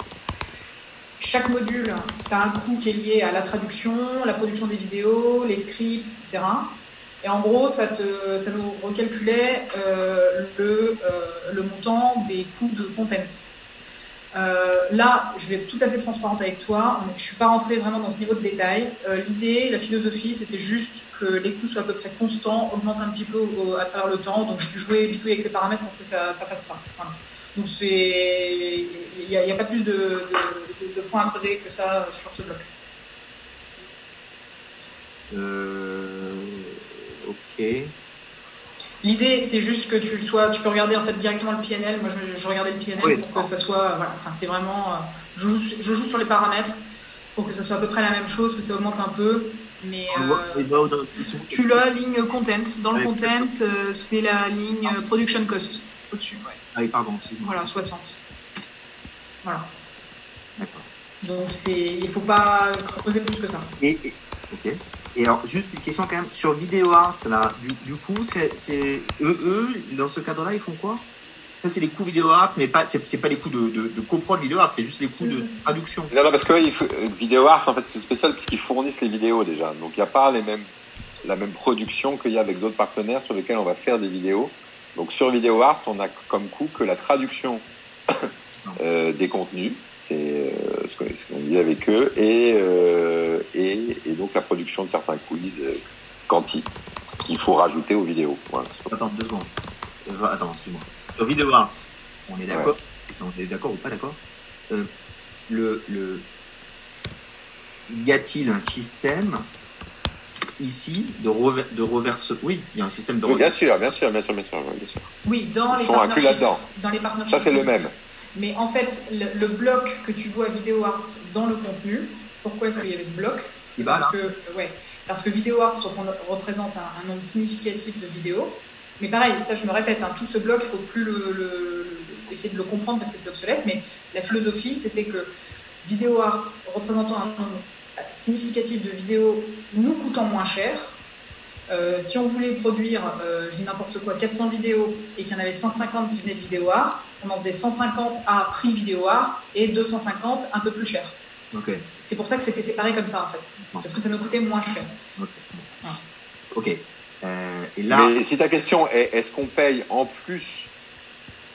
Chaque module a un coût qui est lié à la traduction, la production des vidéos, les scripts, etc. Et en gros, ça, te, ça nous recalculait euh, le, euh, le montant des coûts de content. Euh, là, je vais être tout à fait transparente avec toi. Je ne suis pas rentrée vraiment dans ce niveau de détail. L'idée, la philosophie, c'était juste que les coûts soient à peu près constants, augmentent un petit peu à travers le temps. Donc, je jouais bitouiller avec les paramètres pour que ça, ça fasse ça. Voilà. Donc, c'est, il n'y a, pas plus de, de- de- de points à creuser que ça sur ce bloc. Euh, ok. L'idée, c'est juste que tu le sois, tu peux regarder en fait directement le PNL. Moi, je, je regardais le PNL Oui. pour que ça soit, voilà. Enfin, c'est vraiment, euh, je joue, je joue sur les paramètres pour que ça soit à peu près la même chose, que ça augmente un peu, mais euh, tu l'as ligne content. Dans le content, euh, c'est la ligne euh, production cost au-dessus. ouais. Ah oui, pardon. Voilà, 60. Voilà. D'accord. Donc c'est, il faut pas creuser plus que ça. Et, et- ok. Et alors, juste une question quand même sur Video Arts, là, du, du coup, c'est, c'est, eux, eux, dans ce cadre-là, ils font quoi? Ça, c'est les coûts Video Arts, mais pas, c'est, pas les coûts de, de, de coprod Video Arts, c'est juste les coûts de traduction. Non, non, parce que il faut, euh, Video Art, en fait, c'est spécial puisqu'ils fournissent les vidéos déjà. Donc, il n'y a pas les mêmes, la même production qu'il y a avec d'autres partenaires sur lesquels on va faire des vidéos. Donc, sur Video Art, on a comme coût que la traduction euh, des contenus. C'est euh, ce qu'on dit avec eux. Et, euh, et, et donc, la production de certains quiz quanti qu'il faut rajouter aux vidéos. Voilà. Attends, deux secondes. Attends, excuse-moi. Sur Video Arts, on est d'accord? On est d'accord ou pas d'accord? Le, le... Y a-t-il un système ici de, rever... de reverse Oui, il y a un système de Oui, bien reverse. sûr, bien sûr, bien sûr, bien sûr. bien sûr. Oui, dans Ils les sont inclus là-dedans. Dans les. Ça, c'est le même. Mais en fait, le, le bloc que tu vois Video Arts dans le contenu, pourquoi est-ce qu'il y avait ce bloc? C'est parce que, ouais, parce que Video Arts repre- représente un, un nombre significatif de vidéos. Mais pareil, ça je me répète, hein, tout ce bloc, il faut plus le, le- le- essayer de le comprendre parce que c'est obsolète. Mais la philosophie, c'était que Video Arts représentant un nombre significatif de vidéos nous coûtant moins cher, euh, si on voulait produire, euh, je dis n'importe quoi, 400 vidéos et qu'il y en avait 150 qui venaient de Video Arts, on en faisait 150 à prix Video Arts et 250 un peu plus cher. Ok. C'est pour ça que c'était séparé comme ça en fait. Parce que ça nous coûtait moins cher. Ok. Voilà. Euh, et là, Mais si ta question est est-ce qu'on paye en plus,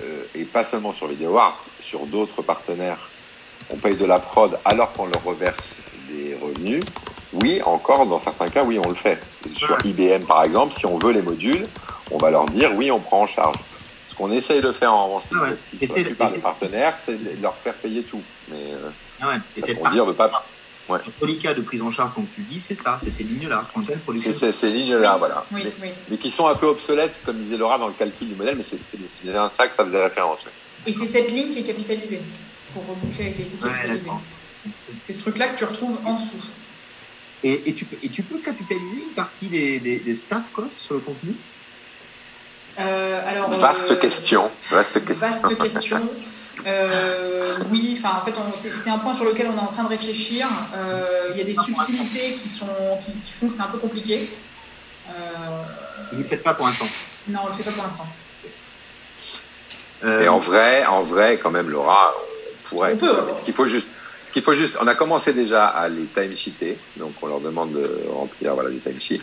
euh, et pas seulement sur Video Art, sur d'autres partenaires, on paye de la prod alors qu'on leur reverse des revenus Oui, encore dans certains cas, oui, on le fait. Sur Ouais. IBM par exemple, si on veut les modules, on va leur dire oui, on prend en charge. Ce qu'on essaye de faire en revanche, Ah ouais. Et c'est- la plupart des c'est- partenaires, c'est de leur faire payer tout. Mais euh, ah ouais. et pour dire de pas. Le reliquat de prise en charge, comme tu dis, c'est ça, c'est ces lignes-là. C'est c'est- ces lignes-là, voilà. Oui, Mais- oui. mais qui sont un peu obsolètes, comme disait Laura, dans le calcul du modèle, mais c'est c'est- c'est bien ça que ça faisait référence. ouais. Et c'est cette ligne qui est capitalisée pour reboucler avec les coûts Ouais, capitalisés. C'est ce truc-là que tu retrouves en dessous. Et, et, tu, peux- et tu peux capitaliser une partie des, des, des staff costs sur le contenu? Euh, alors, Vaste euh, question. Vaste question. Vaste question. Euh, oui, enfin en fait c'est un point sur lequel on est en train de réfléchir. Euh, Il y a des subtilités qui, sont, qui, qui font que c'est un peu compliqué. Euh, Vous ne le faites pas pour l'instant. non, on le fait pas pour l'instant. Euh, Et en vrai, en vrai, quand même, Laura, on pourrait. On peut. Ce qu'il faut juste, ce qu'il faut juste, on a commencé déjà à les timesheeter, donc on leur demande de remplir voilà des timesheets,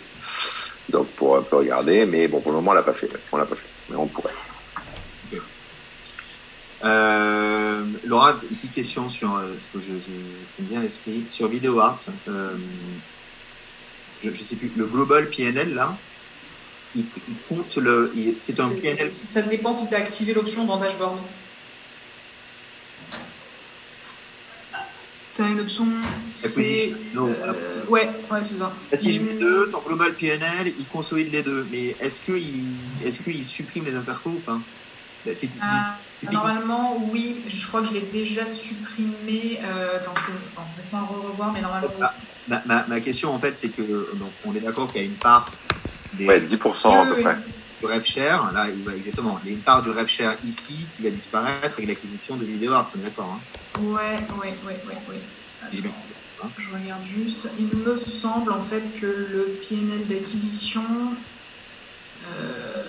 donc pour un peu regarder, mais bon, pour le moment, on l'a pas fait, on l'a pas fait, mais on pourrait. Euh, Laura, une petite question sur, euh, parce que je, je, c'est bien l'esprit, sur Video Arts. Euh, je, je sais plus, le Global PNL là, il, il compte le, c'est un PNL. Ça dépend si tu as activé l'option dans Dashboard. Tu as une option, c'est... Non, euh, ouais, ouais, c'est ça. Là, si je mets deux, ton Global PNL, il consolide les deux. Mais est-ce qu'il est qu'il supprime les intercos ou pas? Petite- Ah, normalement, oui, je crois que je l'ai déjà supprimé. Euh, attends, laisse-moi revoir, mais normalement. Ah, ma, ma, ma question en fait, c'est que donc, on est d'accord qu'il y a une part des, Ouais, 10% à peu près. du rev share. Là, il va exactement. Il y a une part du rev share ici qui va disparaître avec l'acquisition de Video Arts. On est d'accord. Hein Ouais, ouais, ouais, ouais, ouais. Attends, je regarde juste. Il me semble en fait que le PNL d'acquisition. euh,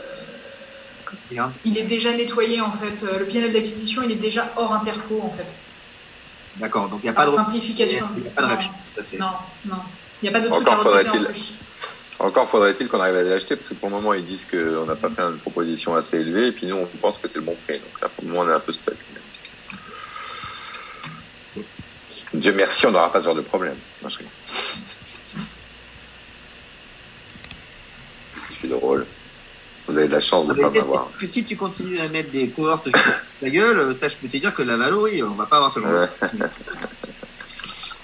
il est déjà nettoyé en fait. Euh, Le PNL d'acquisition, il est déjà hors interco en fait. D'accord. Donc il n'y a pas de simplification. Il n'y a pas de Non. Non. Il n'y a pas de truc Encore à retraiter en faudrait-il- plus. Encore faudrait-il qu'on arrive à les acheter, parce que pour le moment, ils disent qu'on n'a pas fait une proposition assez élevée, et puis nous, on pense que c'est le bon prix. Donc là, pour le moment, on est un peu stuck. Dieu merci, on n'aura pas ce genre de problème. Non, je. Je suis drôle. Vous avez de la chance de ne pas m'avoir. que si tu continues à mettre des cohortes se la gueule, ça je peux te dire que la valo, oui, on va pas avoir ce genre de.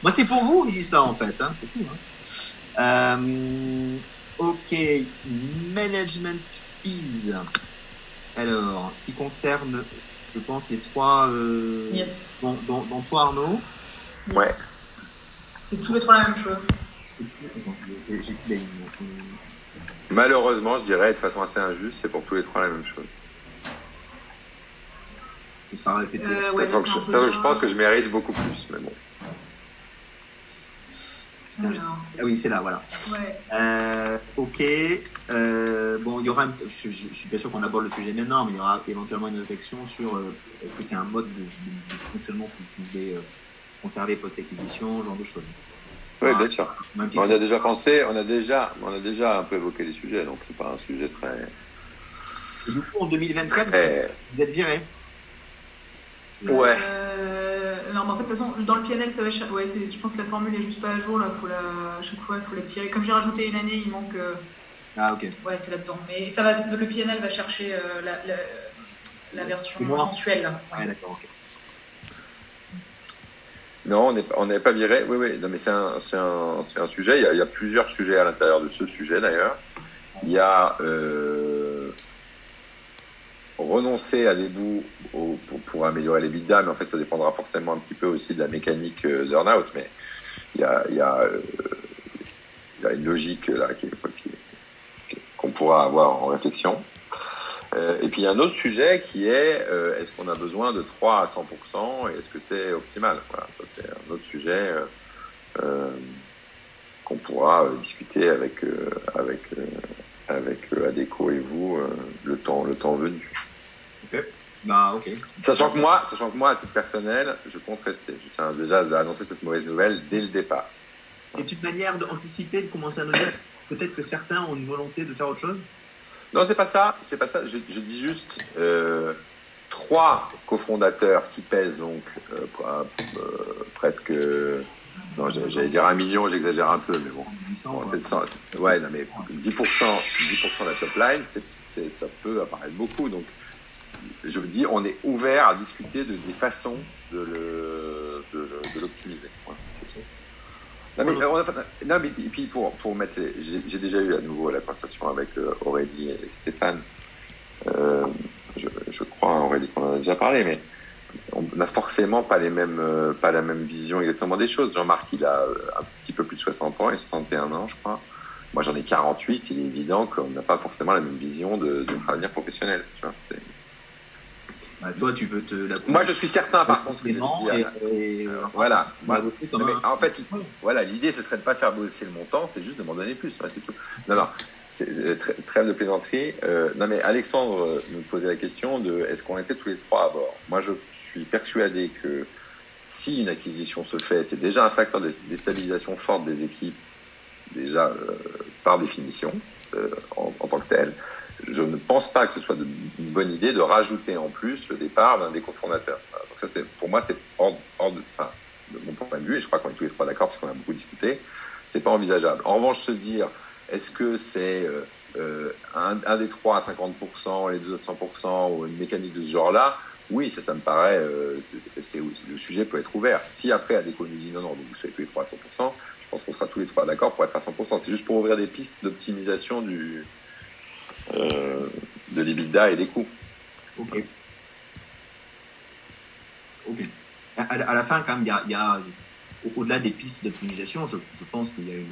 Moi, c'est pour vous que je dis ça, en fait. Hein, c'est tout. Hein. Euh, ok. Management fees. Alors, qui concerne, je pense, les trois. Euh, Yes. dont, dont- dont toi, Arnaud. Yes. Ouais. C'est tous les trois la même chose. Euh, Malheureusement, je dirais de façon assez injuste, c'est pour tous les trois la même chose. Ce sera répété. Euh, De ouais, toute façon, que je, pense que je mérite beaucoup plus, mais bon. Alors, Ah oui, c'est là, voilà. ouais. Euh, ok. Euh, bon, il y aura. un- Je, je, je suis pas sûr qu'on aborde le sujet maintenant, mais il y aura éventuellement une réflexion sur euh, est-ce que c'est un mode de, de- de fonctionnement que vous pouvez euh, conserver post-acquisition, ce genre de choses. Oui, Ah. bien sûr. On a déjà pensé, on a déjà, on a déjà un peu évoqué les sujets, donc c'est pas un sujet très. Et du coup, en 2024, très... vous êtes viré. Ouais. Euh, non, mais en fait, de toute façon, dans le PNL, ça va. Ouais, je pense que la formule est juste pas à jour. Là, faut la... À chaque fois, il faut la tirer. Comme j'ai rajouté une année, il manque. euh, Ah, ok. Ouais, c'est là-dedans. Mais ça va. Le PNL va chercher euh, la, la, la version mensuelle. là. Ouais. Ouais, d'accord, ok. Non, on n'est pas- viré. Oui, oui. Non, mais c'est un, sujet. Il y, a, plusieurs sujets à l'intérieur de ce sujet d'ailleurs. Il y a euh, renoncer à des bouts pour, améliorer les bidas, mais en fait, ça dépendra forcément un petit peu aussi de la mécanique euh, d'earnout. Mais euh, il y a une logique là qu'on pourra avoir en réflexion. Euh, et puis il y a un autre sujet qui est euh, est-ce qu'on a besoin de 3 à 100% et est-ce que c'est optimal Voilà, ça c'est un autre sujet euh, euh, qu'on pourra euh, discuter avec euh, avec euh, avec euh, Adeco et vous euh, le temps le temps venu. Bah, ok. Sachant que moi, sachant que moi à titre personnel, je compte rester. Je tiens déjà à annoncer cette mauvaise nouvelle dès le départ. C'est une manière d'anticiper, de commencer à nous dire peut-être que certains ont une volonté de faire autre chose. Non, c'est pas ça. C'est pas ça. Je, je dis juste euh, trois cofondateurs qui pèsent donc euh, euh, presque. Non, j'allais dire un million, j'exagère un peu, mais bon. Bon, Quoi. 700, c'est- ouais, non, mais 10%, 10% de la top line, ça peut apparaître beaucoup. Donc, je vous dis, on est ouvert à discuter de, des façons de, le, de, le- de l'optimiser. Voilà, c'est tout. Non, mais, on a non, mais et puis pour, pour mettre, les- j'ai, j'ai déjà eu à nouveau la conversation avec euh, Aurélie et Stéphane. Euh, je, je crois, Aurélie, qu'on en a déjà parlé, mais on n'a forcément pas les mêmes, euh, pas la même vision exactement des choses. Jean-Marc, il a euh, un petit peu plus de 60 ans et 61 ans, je crois. Moi, j'en ai 48. Il est évident qu'on n'a pas forcément la même vision de, de notre avenir professionnel. Tu vois, Bah, toi, tu veux te la Moi, je suis certain, par contre. que complément je et, dis, et, euh, euh, voilà. Non, mais un- en fait, voilà, l'idée, ce serait de pas faire bosser le montant, c'est juste de m'en donner plus. c'est tout. Non, euh, trê- trêve de plaisanterie. Euh, non, mais Alexandre nous posait la question de est-ce qu'on était tous les trois à bord? Moi, je suis persuadé que si une acquisition se fait, c'est déjà un facteur de déstabilisation forte des équipes, déjà euh, par définition, en, en tant que tel. Je ne pense pas que ce soit une bonne idée de rajouter en plus le départ d'un des cofondateurs. Donc ça, pour moi, c'est hors, hors de, enfin, de mon point de vue, et je crois qu'on est tous les trois d'accord parce qu'on a beaucoup discuté, c'est pas envisageable. En revanche, se dire, est-ce que c'est euh, euh, un, des trois à 50%, les deux à 100%, ou une mécanique de ce genre-là, oui, ça, ça me paraît, euh, le sujet peut être ouvert. Si après, Adéco nous dit non, non, vous soyez tous les trois à 100%, je pense qu'on sera tous les trois d'accord pour être à 100%. C'est juste pour ouvrir des pistes d'optimisation du, euh, de l'EBITDA et des coûts. Ok. Ok. À, à- à la fin, quand même, il y a, y au-delà des pistes d'optimisation, je, je pense qu'il y a une.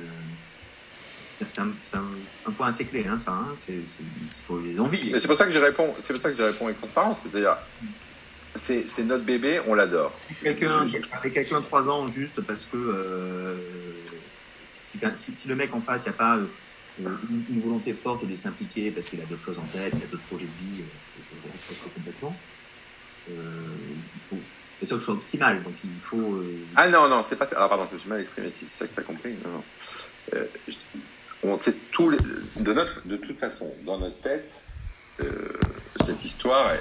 C'est un, c'est un- un point assez clé, hein, ça. Hein, c'est, il faut les envies. C'est pour ça que je réponds, c'est pour ça que je réponds avec transparence. C'est-à-dire, c'est, notre bébé, on l'adore. Quelqu'un, avec quelqu'un trois ans juste parce que euh, si, si- si le mec en face, il n'y a pas euh, une, volonté forte de s'impliquer parce qu'il a d'autres choses en tête, il a d'autres projets de vie, euh, je respecte complètement. Euh, il faut, sûr que ce soit optimal, donc il faut. euh, Ah non, non, c'est pas. Ah pardon, je me suis mal exprimé, c'est ça que tu as compris. Non, non. Euh, on sait tous les, de, notre, de toute façon, dans notre tête, euh, cette histoire,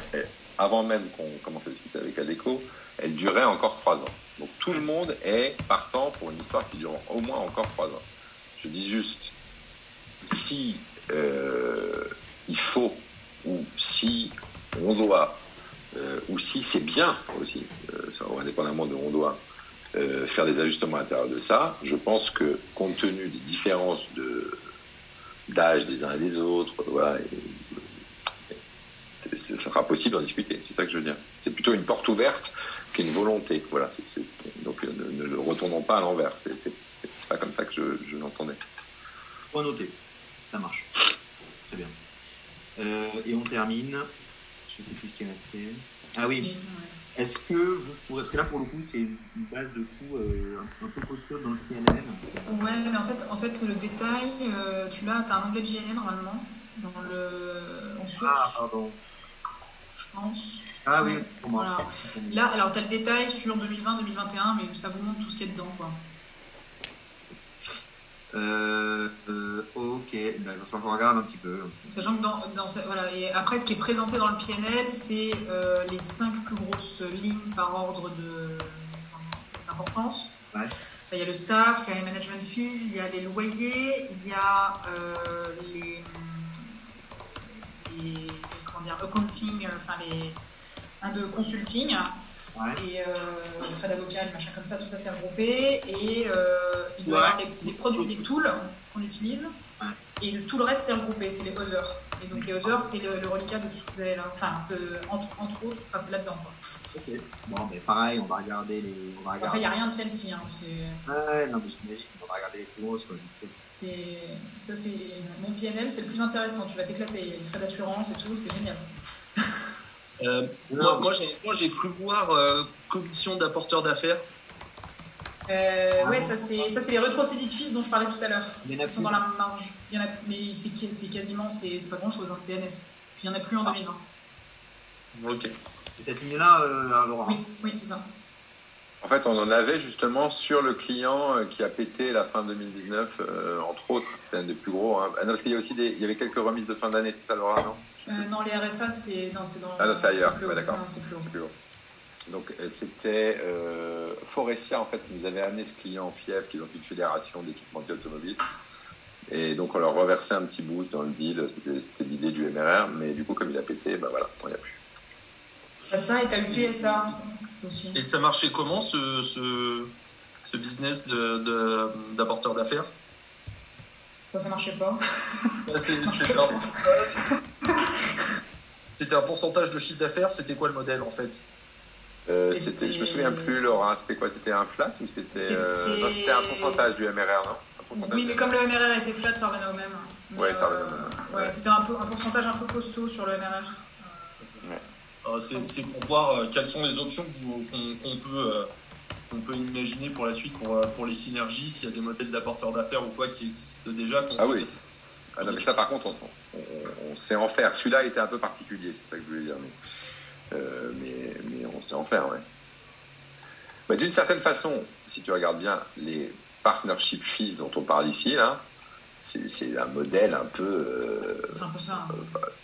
avant même qu'on commence à discuter avec Adeco, elle durait encore trois ans. Donc tout le monde est partant pour une histoire qui dure au moins encore trois ans. Je dis juste, si euh, il faut, ou si on doit, euh, ou si c'est bien aussi, euh, ça, indépendamment de on doit, faire des ajustements à l'intérieur de ça, je pense que compte tenu des différences de d'âge des uns et des autres, voilà, ça sera possible d'en discuter. C'est ça que je veux dire. C'est plutôt une porte ouverte qu'une volonté. Voilà. donc ne, le retournons pas à l'envers. C'est pas comme ça que je, je l'entendais. Point noté. Ça marche. Très bien. Euh, et on termine. Je sais plus ce qui est resté. Ah oui. Est-ce que vous pourrez. Parce que là, pour le coup, c'est une base de coût euh, un, peu costaud dans le PNL. Ouais, mais en fait, en fait le détail, euh, tu l'as, tu as un onglet JNN normalement, dans le, en source, Ah, pardon. je pense. Ah oui, Ouais, pour moi. Voilà. Là, alors tu as le détail sur 2020-2021, mais ça vous montre tout ce qu'il y a dedans. Quoi. Euh, euh, ok, ben, il va falloir qu'on regarde un petit peu. Sachant que dans, dans ce- voilà, et après, ce qui est présenté dans le PNL, c'est euh, les cinq plus grosses lignes par ordre de- d'importance. Ouais. Il y a le staff, il y a les management fees, il y a les loyers, il y a euh, les, les comment dire, accounting, euh, enfin les un de consulting Ouais. et euh, les frais d'avocat, les machins comme ça, tout ça c'est regroupé et euh, il doit y Ouais. avoir les, les produits, les tools qu'on utilise Ouais. et le- tout le reste c'est regroupé, c'est les others. Et donc les others c'est le, le reliquat de tout ce que vous avez là, enfin de, entre, entre autres, enfin c'est là-dedans quoi. Ok. Bon, ben pareil, on va regarder les. On va Après il n'y a rien de fancy, hein, c'est. Ouais, non, mais j'imagine qu'on va regarder les grosses. Quoi. Ça c'est mon PNL, c'est le plus intéressant. Tu vas t'éclater. Il y a les frais d'assurance et tout, c'est génial. Euh, moi, moi, j'ai, moi, j'ai cru voir euh, commission d'apporteurs d'affaires. Euh, ouais, ça c'est, ça c'est les rétrocédits de fils dont je parlais tout à l'heure. Ils sont plus. dans la marge. Il y en a, mais c'est, quasiment, c'est, c'est pas grand chose, hein, c'est NS. Puis il y en a plus en 2020. Ok. C'est cette ligne-là, euh, Laura. Oui, oui, c'est ça. En fait, on en avait justement sur le client euh, qui a pété la fin 2019, euh, entre autres. C'est un des plus gros. Hein. Ah non, parce qu'il y a aussi des, il y avait quelques remises de fin d'année, c'est ça, Laura, non? Euh, non, les RFA, c'est, non, c'est dans. Ah non, c'est ailleurs. Ouais, d'accord. Non, c'est plus haut. plus haut. Donc c'était euh, Forestia en fait qui nous avait amené ce client fief qui est donc une fédération d'équipementiers automobiles. Et donc on leur reversait un petit bout dans le deal, c'était l'idée du MRR, mais du coup comme il a pété, bah voilà, il n'y a plus. Ça et t'as eu PSA aussi. Et ça marchait comment ce, ce, ce business de, de, d'apporteur d'affaires? Ça, ça marchait pas. C'était un pourcentage. De chiffre d'affaires. C'était quoi le modèle en fait? Euh, C'était- je me souviens plus Laura, c'était quoi? C'était un flat ou c'était euh, C'était- un pourcentage du MRR, non? Un pourcentage Oui, mais comme le MRR était flat, ça revenait au même. Mais, Ouais, ça revenait au euh, même. ouais, Ouais. c'était un, peu, un pourcentage un peu costaud sur le MRR. Ah, Euh, c'est pour voir euh, quelles sont les options qu'on peut, euh, qu'on peut imaginer pour la suite, pour, pour les synergies, s'il y a des modèles d'apporteurs d'affaires ou quoi qui existent déjà. Ah oui. Ah non, mais ça, par contre, on, on, on sait en faire. Celui-là était un peu particulier, c'est ça que je voulais dire. Mais, euh, mais, mais on sait en faire, ouais. Bah, D'une certaine façon, si tu regardes bien, les partnership fees dont on parle ici, là, c'est c'est un modèle un peu. euh, C'est un peu ça.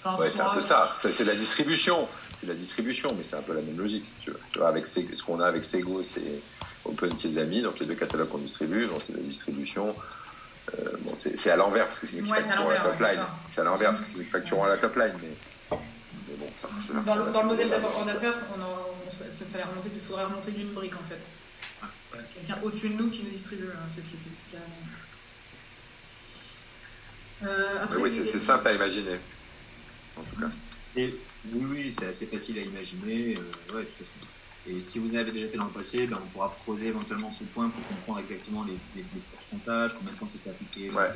Enfin, Ouais, c'est un peu ça. C'est c'est la distribution. C'est la distribution, mais c'est un peu la même logique. Tu vois, Tu vois, avec ce qu'on a avec Sego, c'est Open Sesame, donc les deux catalogues qu'on distribue, donc c'est la distribution. Euh, bon, c'est à l'envers parce que c'est nous qui Ouais, c'est à la top ouais, line. C'est à l'envers parce que c'est nous qui facturons la top line, mais, mais bon, ça, ça- Dans le, ça- dans le modèle d'apporteur d'affaires, on, en- on, ça, ça fallait remonter, il faudrait remonter d'une brique en fait. Ouais. Quelqu'un au-dessus de nous qui nous distribue, hein, c'est ce qui fait carrément. Euh, après, oui, c'est simple à imaginer. En tout cas. Et, oui, oui, c'est assez facile à imaginer. euh, ouais. Et si vous avez déjà fait dans le passé, ben, on pourra creuser éventuellement ce point pour comprendre exactement les, les- les pourcentages, combien de temps c'était appliqué. Ouais.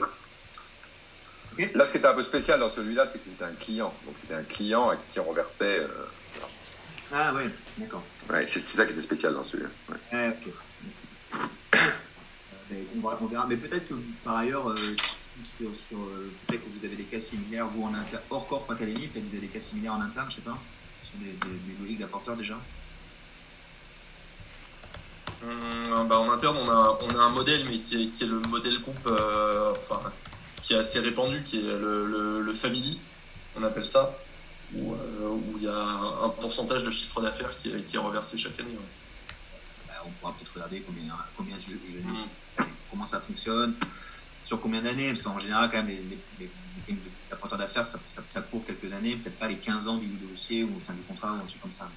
Là, ce qui était un peu spécial dans celui-là, c'est que c'était un client. Donc c'était un client à qui on reversait. euh, Ah ouais, d'accord. Ouais, c'est ça qui était spécial dans celui-là. Ouais. Ok. Euh, mais on, verra, on verra. Mais peut-être que par ailleurs, euh, sur, sur, euh, peut-être que vous avez des cas similaires, vous en interne, hors Corp Academy, peut-être que vous avez des cas similaires en interne, je sais pas, sur des, des, des logiques d'apporteurs déjà. Hum, bah, en interne, on a, on a un modèle, mais qui est, qui est le modèle groupe, euh, enfin, qui est assez répandu, qui est le, le, le family, on appelle ça, où euh, où il y a un, pourcentage de chiffre d'affaires qui est, qui est reversé chaque année. ouais. Bah, on pourra peut-être regarder combien, combien je, je- Hum. comment ça fonctionne, sur combien d'années, parce qu'en général, quand même, les, les, les, les apporteurs d'affaires, ça, ça, ça court quelques années, peut-être pas les 15 ans du dossier ou enfin, du contrat ou un truc comme ça.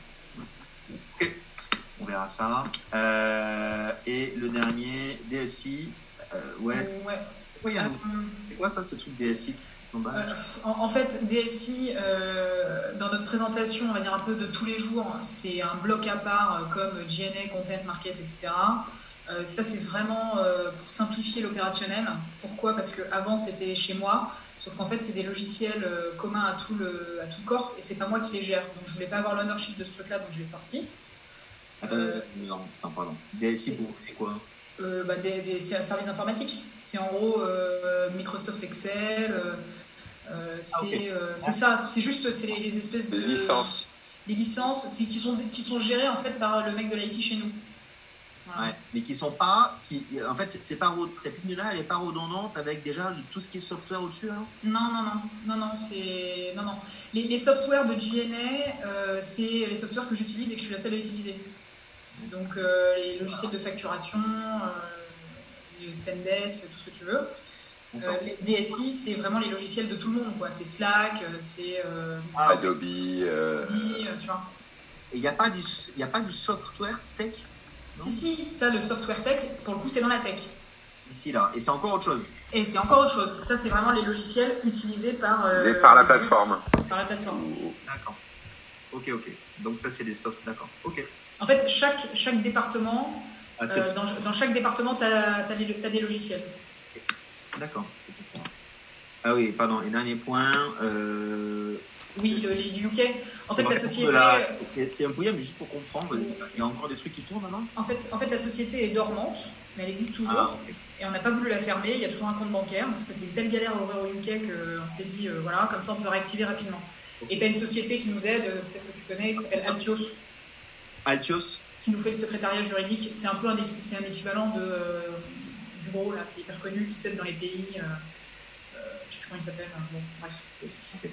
On verra ça. Euh, et le dernier, DSI, euh, ouais, c'est Ouais. quoi, Euh, c'est ça, ce truc DSI Euh, en, en fait, DSI, dans notre présentation, on va dire un peu de tous les jours, c'est un bloc à part comme GNA, Content, Market, etc. Euh, ça, c'est vraiment euh, pour simplifier l'opérationnel. Pourquoi? Parce qu'avant, c'était chez moi, sauf qu'en fait, c'est des logiciels euh, communs à tout, le, à tout corps et c'est pas moi qui les gère. Donc, je voulais pas avoir l'ownership de ce truc-là, donc je l'ai sorti. euh, non, enfin, pardon. DSI, pour c'est quoi? Euh, bah, des, des- c'est un service informatique. C'est en gros euh, Microsoft Excel. euh, euh, c'est Ah, euh, ça. C'est juste c'est les, les espèces de Les licences. Les licences, c'est qui sont qui sont gérées en fait par le mec de l'IT chez nous. Ouais, mais qui sont pas, qui, en fait, c'est pas, cette ligne-là, elle est pas redondante avec déjà tout ce qui est software au-dessus, hein? Non non non non non c'est non non. Les, les softwares de GNA, euh, c'est les softwares que j'utilise et que je suis la seule à utiliser. Donc euh, les logiciels de facturation, euh, les Spendesk, tout ce que tu veux. Euh, les DSI, c'est vraiment les logiciels de tout le monde, quoi. C'est Slack, c'est euh, Ah, Adobe. Adobe, tu vois. Et il n'y a, pas du- y a pas du software tech? Si, si, ça, le software tech, pour le coup, c'est dans la tech. ici, là. Et c'est encore autre chose. Et c'est encore autre chose. Ça, c'est vraiment les logiciels utilisés par, euh, par la plateforme. Par la plateforme. D'accord. Ok, ok. Donc ça, c'est des soft. D'accord. Ok. En fait, chaque, chaque département, Ah, euh, dans, dans chaque département, tu as, des logiciels. D'accord. Ah oui, pardon. Et dernier point. Euh... Oui, le, les UK. En fait, la société, la- C'est c'est un peu, mais juste pour comprendre, il y a encore des trucs qui tournent maintenant en fait, en fait, la société est dormante, mais elle existe toujours. Ah. Et on n'a pas voulu la fermer. Il y a toujours un compte bancaire parce que c'est une telle galère à ouvrir au UK qu'on s'est dit, euh, voilà, comme ça, on peut réactiver rapidement. Et tu as une société qui nous aide, euh, peut-être que tu connais, qui s'appelle Altios, Altios? Qui nous fait le secrétariat juridique. C'est un peu un, équivalent de, euh, du bureau là, qui est hyper connu, qui t'aide dans les pays. Euh, euh, je sais plus comment il s'appelle. hein, bon.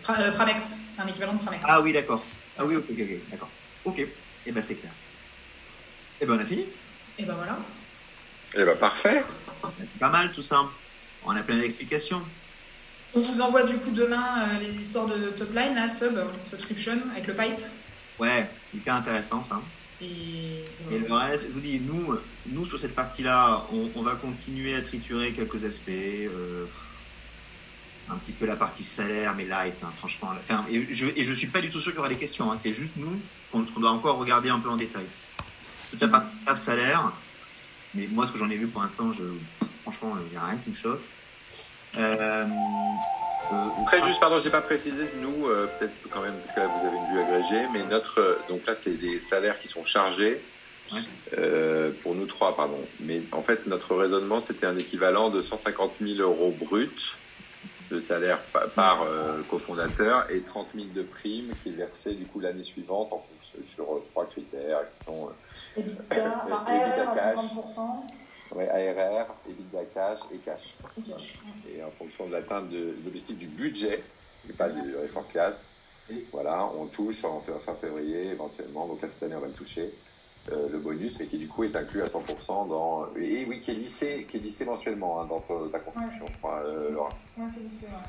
Pra- euh, Pramex, c'est un équivalent de Pramex. Ah oui, d'accord. Ah oui, ok, ok, ok. D'accord. Ok. Et ben c'est clair. Et ben on a fini. Et ben voilà. Eh ben parfait. C'est pas mal tout ça. On a plein d'explications. On vous envoie du coup demain euh, les histoires de top line, là, sub, subscription, avec le pipe. Ouais, hyper intéressant ça. Et, Et le reste, je vous dis, nous, nous sur cette partie-là, on, on va continuer à triturer quelques aspects. euh, un petit peu la partie salaire, mais light, hein, franchement. Enfin, et, je, et je suis pas du tout sûr qu'il y aura des questions. hein, c'est juste nous qu'on doit encore regarder un peu en détail. La partie table salaire, mais moi, ce que j'en ai vu pour l'instant, je, franchement, il n'y a rien qui me choque. Euh, Après, juste, pardon, j'ai pas précisé, nous, euh, peut-être quand même, parce que là, vous avez une vue agrégée, mais notre, euh, donc là, c'est des salaires qui sont chargés, Ouais. euh, pour nous trois, pardon. Mais en fait, notre raisonnement, c'était un équivalent de 150 000 euros bruts de salaire pa- par euh, cofondateur et 30 000 de primes qui est versée, du coup, l'année suivante en fonction, sur euh, trois critères qui sont euh, EBITDA, enfin Et ARR à cash. 50%. ouais, ARR, EBITDA cash et cash. et en fonction de l'atteinte de l'objectif du budget, et pas du forecast, voilà, on touche en fin fin février éventuellement, donc là cette année on va le toucher, euh, le bonus, mais qui du coup est inclus à 100% dans, et oui, qui est lissé, qui est lissé mensuellement hein, dans ta- construction, je crois, euh, Laura. Ouais, c'est c'est vrai.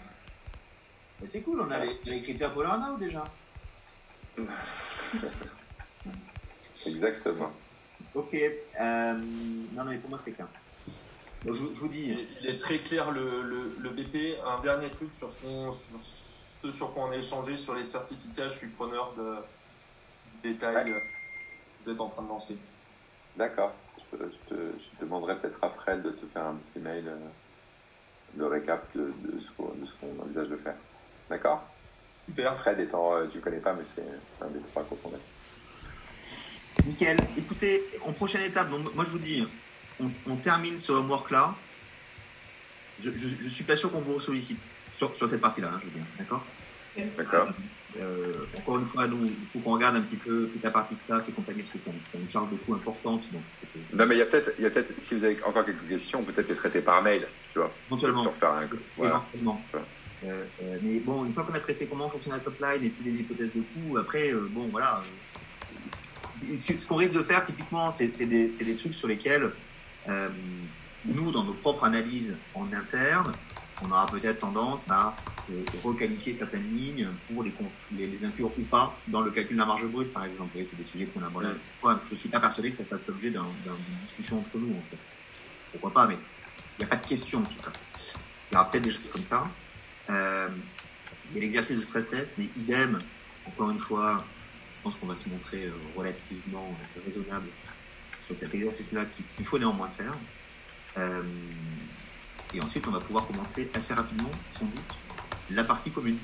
Mais c'est cool, on a les, les critères pour Now déjà. Exactement. Ok. Euh, non, mais pour moi, c'est clair. Donc, je, vous- je vous dis, Il il est très clair le, le, le BP. Un dernier truc sur ce, qu'on- sur ce sur quoi on a échangé sur les certificats, je suis preneur de détails Ouais. Vous êtes en train de lancer. D'accord. Je, te- je te, je te demanderai peut-être après de te faire un petit mail euh, de récap de, de ce qu'on envisage de faire. D'accord? Super. Fred étant, euh, tu connais pas, mais c'est un des trois cofondateurs. nickel. Écoutez, en prochaine étape, donc moi je vous dis, on, on termine ce homework-là. Je, je, je suis pas sûr qu'on vous sollicite sur, sur cette partie-là, hein, je veux dire. D'accord? D'accord Euh, encore une fois, nous, il faut qu'on regarde un petit peu toute la partie staff et compagnie, parce que c'est une charge de coût importante. Donc, Non, mais il y a peut-être, il y a peut-être, si vous avez encore quelques questions, peut-être les traiter par mail, tu vois. éventuellement. Pour faire un, voilà. Éventuellement. Voilà. Euh, euh, mais bon, une fois qu'on a traité comment fonctionne la top line et toutes les hypothèses de coût, après, bon, voilà. ce qu'on risque de faire, typiquement, c'est des, trucs sur lesquels nous, dans nos propres analyses en interne, on aura peut-être tendance à euh, requalifier certaines lignes pour les, con- les, les inclure ou pas dans le calcul de la marge brute, par exemple. Vous voyez, C'est des sujets qu'on a abordés. Ouais, je suis pas persuadé que ça fasse l'objet d'un- d'un- d'une discussion entre nous, en fait. Pourquoi pas, mais il n'y a pas de question, en tout cas. Il y aura peut-être des choses comme ça. Euh, il y a l'exercice de stress test, mais idem, encore une fois, je pense qu'on va se montrer euh, relativement euh, raisonnable sur cet exercice-là qu'il qu'il faut néanmoins faire. Euh, et ensuite, on va pouvoir commencer assez rapidement, sans doute, la partie commune.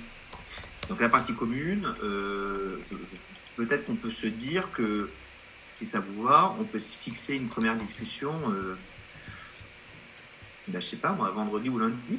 Donc la partie commune, euh, peut-être qu'on peut se dire que si ça vous va, on peut se fixer une première discussion, euh, ben, je sais pas, moi, vendredi ou lundi,